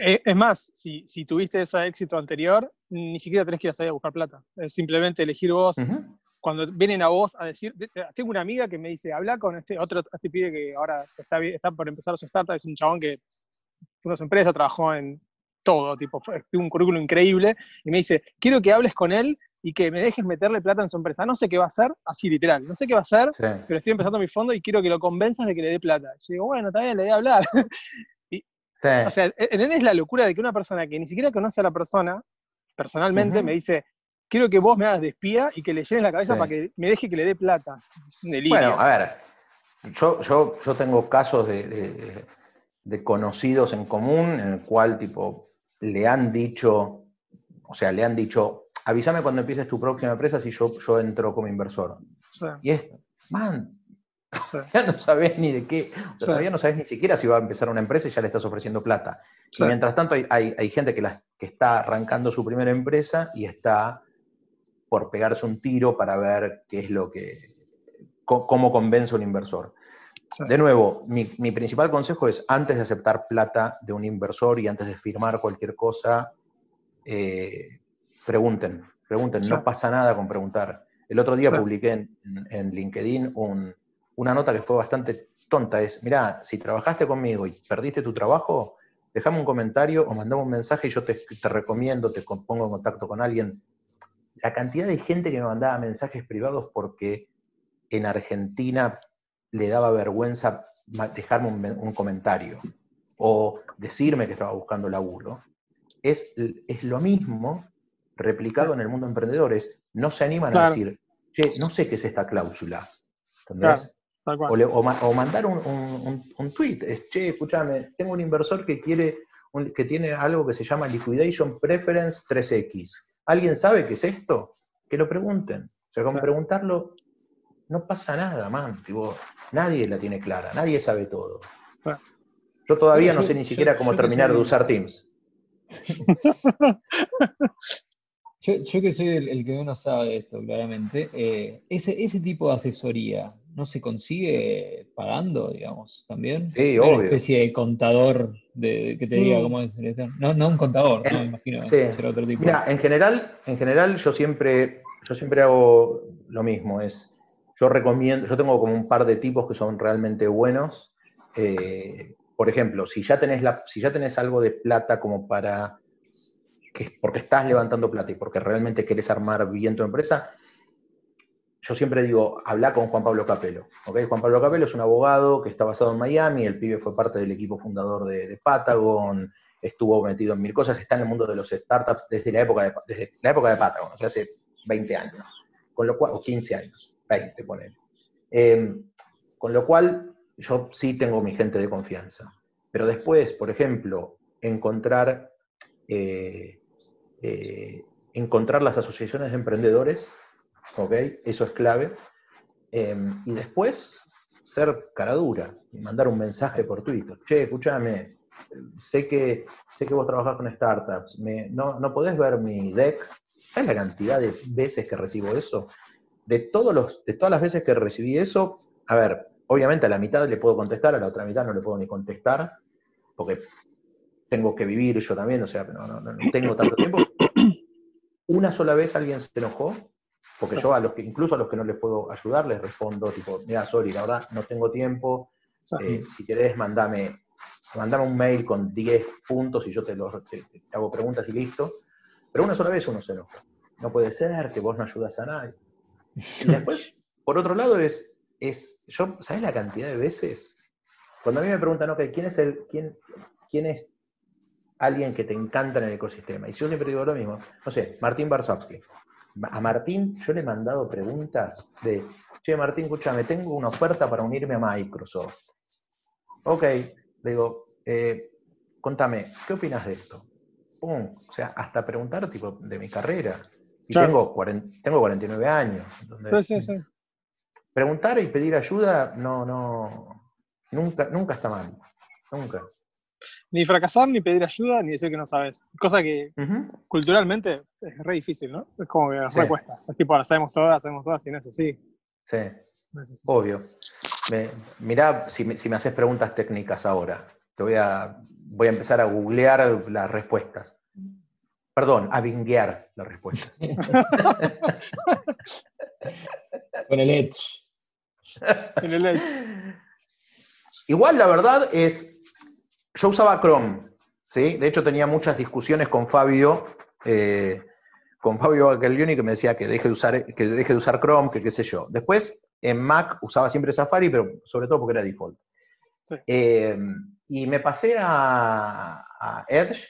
Eh, es más, si, tuviste ese éxito anterior, ni siquiera tenés que ir a salir a buscar plata. Es simplemente elegir vos. Cuando vienen a vos a decir, tengo una amiga que me dice, habla con este otro, este pibe que ahora está, está por empezar su startup, es un chabón que fue su empresa, trabajó en todo, tipo, tiene un currículum increíble, y me dice, quiero que hables con él y que me dejes meterle plata en su empresa. No sé qué va a hacer, así literal, no sé qué va a hacer, pero estoy empezando mi fondo y quiero que lo convenzas de que le dé plata. Yo digo, bueno, también le voy a hablar. O sea, e-, ¿entendés la locura de que una persona que ni siquiera conoce a la persona, personalmente, me dice, quiero que vos me hagas de espía y que le llenes la cabeza para que me deje que le dé plata? Bueno, a ver, yo, yo, yo tengo casos de, conocidos en común en el cual, tipo, le han dicho, o sea, le han dicho, avísame cuando empieces tu próxima empresa si yo, yo entro como inversor. Y es, man, [LAUGHS] ya no sabes ni de qué, todavía no sabes ni siquiera si va a empezar una empresa y ya le estás ofreciendo plata. Y mientras tanto hay, gente que, que está arrancando su primera empresa y está por pegarse un tiro para ver qué es lo que, cómo convence un inversor. De nuevo, mi, principal consejo es antes de aceptar plata de un inversor y antes de firmar cualquier cosa, eh, pregunten, pregunten, no pasa nada con preguntar. El otro día publiqué en LinkedIn un, una nota que fue bastante tonta es, mira, si trabajaste conmigo y perdiste tu trabajo, déjame un comentario o mandame un mensaje y yo te, recomiendo, te pongo en contacto con alguien. La cantidad de gente que me mandaba mensajes privados porque en Argentina le daba vergüenza dejarme un, comentario o decirme que estaba buscando laburo, es, es lo mismo replicado en el mundo de emprendedores. No se animan a decir, che, no sé qué es esta cláusula. ¿Entendés? O, mandar un, un, tweet, es, che, escúchame, tengo un inversor que quiere, que tiene algo que se llama Liquidation Preference 3X. ¿Alguien sabe qué es esto? Que lo pregunten. O sea, con preguntarlo no pasa nada, man. nadie la tiene clara, nadie sabe todo. Yo todavía no sé ni siquiera cómo terminar de usar Teams. [LAUGHS] yo, que soy el, que menos sabe de esto, claramente, eh, ese, ese tipo de asesoría, ¿no se consigue pagando, digamos, también? Sí, obvio. Una especie de contador de, que te diga cómo es. No, no un contador, no, me imagino. Sí. Otro tipo. Mira, en general, en general yo siempre, yo siempre hago lo mismo, es, yo recomiendo, yo tengo como un par de tipos que son realmente buenos. Eh, por ejemplo, si ya, tenés la, si ya tenés algo de plata como para, que, porque estás levantando plata y porque realmente querés armar bien tu empresa, yo siempre digo, habla con Juan Pablo Capello. ¿okay? Juan Pablo Capello es un abogado que está basado en Miami, el pibe fue parte del equipo fundador de, Patagon, estuvo metido en mil cosas, está en el mundo de los startups desde la época de, desde la época de Patagon, o sea, hace 20 años, con lo cual, o 15 años, 20 poner. Eh, con lo cual, yo sí tengo mi gente de confianza. Pero después, por ejemplo, encontrar, eh, eh, encontrar las asociaciones de emprendedores ¿ok? Eso es clave. Em, y después, ser cara dura y mandar un mensaje por Twitter. Che, escúchame, sé que, sé que vos trabajás con startups, no, no podés ver mi deck. ¿Sabes la cantidad de veces que recibo eso? De, todos los, de todas las veces que recibí eso, a ver, obviamente a la mitad le puedo contestar, a la otra mitad no le puedo ni contestar, porque tengo que vivir yo también, o sea, no, no, no tengo tanto tiempo. Una sola vez alguien se enojó porque yo a los que, incluso a los que no les puedo ayudar, les respondo, tipo, mira, sorry, la verdad, no tengo tiempo. Eh, si querés, mandame, mandame un mail con 10 puntos y yo te, los, hago preguntas y listo. Pero una sola vez uno se enoja. No puede ser que vos no ayudas a nadie. Y [LAUGHS] después, por otro lado, es, es yo, ¿sabes la cantidad de veces? Cuando a mí me preguntan, ok, ¿quién es el, quién, quién es alguien que te encanta en el ecosistema? Y yo siempre digo lo mismo, no sé, Martín Barsovsky a Martín yo le he mandado preguntas de, che, Martín, escúchame, tengo una oferta para unirme a Microsoft. Ok, le digo, eh, contame, ¿qué opinas de esto? Pum, o sea, hasta preguntar tipo de mi carrera. Y tengo, tengo 49 años. sí, sí, sí. Preguntar y pedir ayuda, no, no, nunca, nunca está mal. Nunca. Ni fracasar, ni pedir ayuda, ni decir que no sabes. Cosa que culturalmente es re difícil, ¿no? Es como que nos cuesta. Es tipo, ahora sabemos todas, sabemos todas, y no es así. Sí. Obvio. Me, mirá, si me, si me haces preguntas técnicas ahora, te voy a, voy a empezar a googlear las respuestas. Perdón, a binguear las respuestas. [LAUGHS] Con el Edge. Con el Edge. Igual la verdad es, yo usaba Chrome, ¿sí? De hecho tenía muchas discusiones con Fabio, eh, con Fabio Aguilioni que me decía que deje, de usar, que deje de usar Chrome, que qué sé yo. Después en Mac usaba siempre Safari, pero sobre todo porque era default. Eh, y me pasé a, Edge,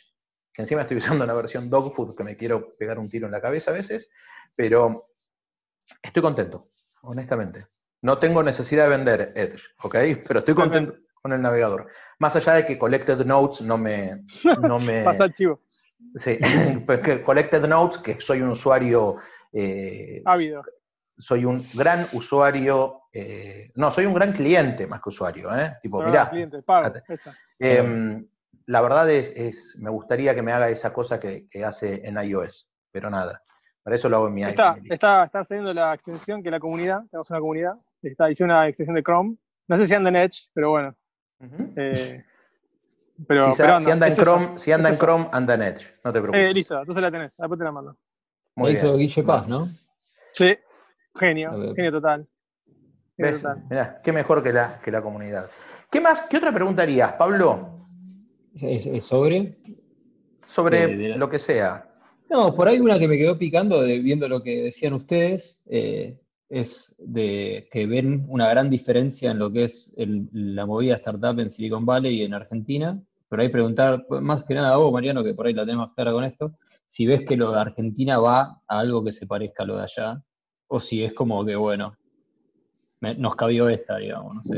que encima estoy usando una versión Dogfood que me quiero pegar un tiro en la cabeza a veces, pero estoy contento, honestamente. No tengo necesidad de vender Edge, ¿ok? Pero estoy contento con el navegador. Más allá de que Collected Notes no me... No me [LAUGHS] Pasa archivo. Sí, [LAUGHS] pues que Collected Notes, que soy un usuario... Eh, Ávido. Soy un gran usuario, eh, no, soy un gran cliente más que usuario, ¿eh? Tipo, mirá. Cliente, pago, em, la verdad es, me gustaría que me haga esa cosa que, hace en iOS, pero nada. Para eso lo hago en mi está, iPhone. Está, está haciendo la extensión que la comunidad, tenemos una comunidad, está, hice una extensión de Chrome. No sé si anda en Edge, pero bueno, eh, pero, si, anda, en Chrome, si anda en Chrome, anda en Edge, no te preocupes. Eh, listo, entonces la tenés, después te la mando. Muy hizo Guille Paz, ¿no? Sí, genio, genio total. Mirá, qué mejor que la, que la comunidad. ¿Qué más? ¿Qué otra pregunta harías, Pablo? ¿Es, sobre? Sobre lo que sea. No, por ahí una que me quedó picando de, viendo lo que decían ustedes. Eh, es de que ven una gran diferencia en lo que es la movida startup en Silicon Valley y en Argentina. Pero ahí preguntar, más que nada a vos, Mariano, que por ahí la tenemos clara con esto, si ves que lo de Argentina va a algo que se parezca a lo de allá, o si es como que, bueno, nos cabió esta, digamos, no sé.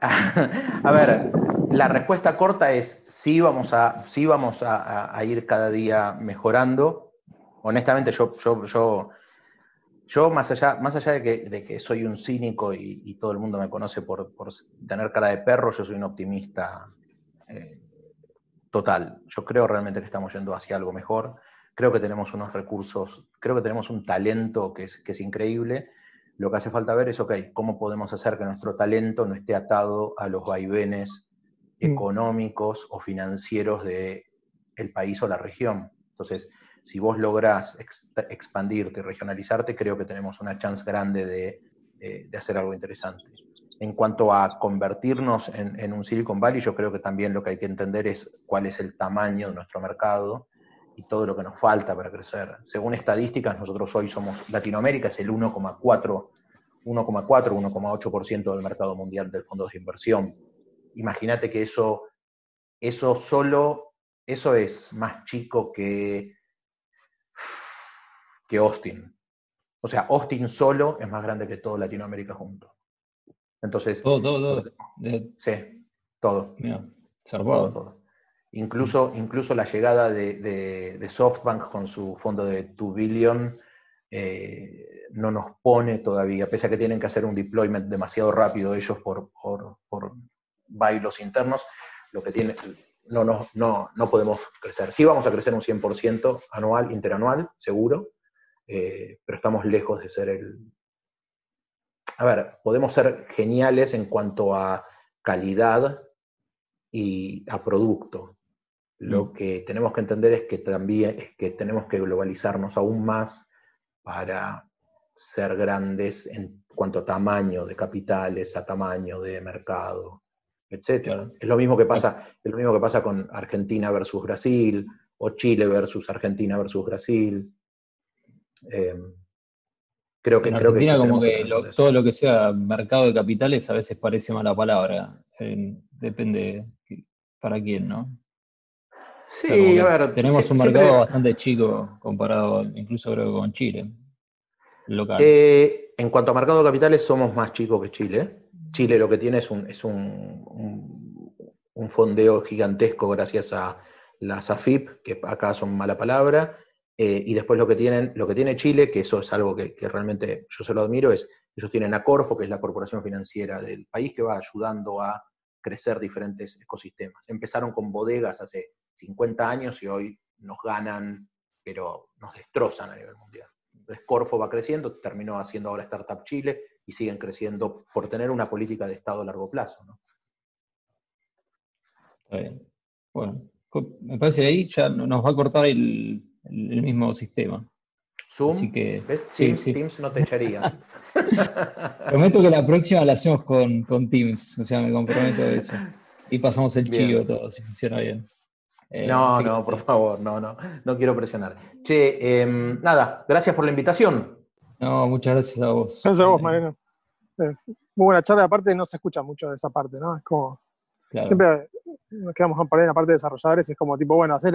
[LAUGHS] a ver, la respuesta corta es sí vamos a, sí vamos a, ir cada día mejorando. Honestamente, yo, yo más, allá, más allá de que, de que soy un cínico y, todo el mundo me conoce por, por, tener cara de perro, yo soy un optimista eh, total. Yo creo realmente que estamos yendo hacia algo mejor. Creo que tenemos unos recursos, creo que tenemos un talento que es, que es increíble lo que hace falta ver es, ok, ¿cómo podemos hacer que nuestro talento no esté atado a los vaivenes mm. económicos o financieros del el país o la región? Entonces, si vos lográs expandirte y regionalizarte, creo que tenemos una chance grande de, hacer algo interesante. En cuanto a convertirnos en, en, un Silicon Valley, yo creo que también lo que hay que entender es cuál es el tamaño de nuestro mercado y todo lo que nos falta para crecer. Según estadísticas, nosotros hoy somos, Latinoamérica es el 1,4, 1,4, 1,8% del mercado mundial de fondos de inversión. Imagínate que eso, eso solo, eso es más chico que, que Austin. O sea, Austin solo es más grande que todo Latinoamérica junto. Entonces. Todo, todo, todo. Sí, todo. todo, todo. Incluso, incluso la llegada de, SoftBank con su fondo de 2 billion eh, no nos pone todavía, pese a que tienen que hacer un deployment demasiado rápido ellos por, por, bailos internos, lo que tiene, no, no, no, no podemos crecer. Sí vamos a crecer un 100% anual, interanual, seguro, eh, pero estamos lejos de ser el... A ver, podemos ser geniales en cuanto a calidad y a producto, lo mm. que tenemos que entender es que también es que tenemos que globalizarnos aún más para ser grandes en cuanto a tamaño de capitales, a tamaño de mercado, etc. Es lo mismo que pasa, es lo mismo que pasa con Argentina versus Brasil, o Chile versus Argentina versus Brasil. Em, creo que, en creo Argentina como que todo lo que sea mercado de capitales a veces parece mala palabra. depende para quién, ¿no? Sí, a ver. Tenemos un mercado bastante chico comparado incluso creo con Chile. Local. Eh, en cuanto a mercado de capitales, somos más chicos que Chile. Chile lo que tiene es un, es un, un, fondeo gigantesco gracias a las AFIP, que acá son mala palabra. Eh, y después lo que, tienen, lo que tiene Chile, que eso es algo que, realmente yo se lo admiro, es ellos tienen a Corfo, que es la corporación financiera del país, que va ayudando a crecer diferentes ecosistemas. Empezaron con bodegas hace 50 años y hoy nos ganan, pero nos destrozan a nivel mundial. Entonces Corfo va creciendo, terminó haciendo ahora Startup Chile y siguen creciendo por tener una política de Estado a largo plazo. Está bien. Bueno, me parece ahí ya nos va a cortar el, mismo sistema. Zoom, que, ¿ves? Teams, no te echaría. [LAUGHS] [LAUGHS] Prometo que la próxima la hacemos con, con Teams, o sea, me comprometo a eso. Y pasamos el chivo todo, si funciona bien. Eh, no, no, por favor, no, no, no quiero presionar. Che, em, nada, gracias por la invitación. No, muchas gracias a vos. Gracias a vos, Mariano. Eh, muy buena charla, aparte no se escucha mucho de esa parte, ¿no? Es como, siempre nos quedamos en la parte de desarrolladores, es como tipo, bueno, hacer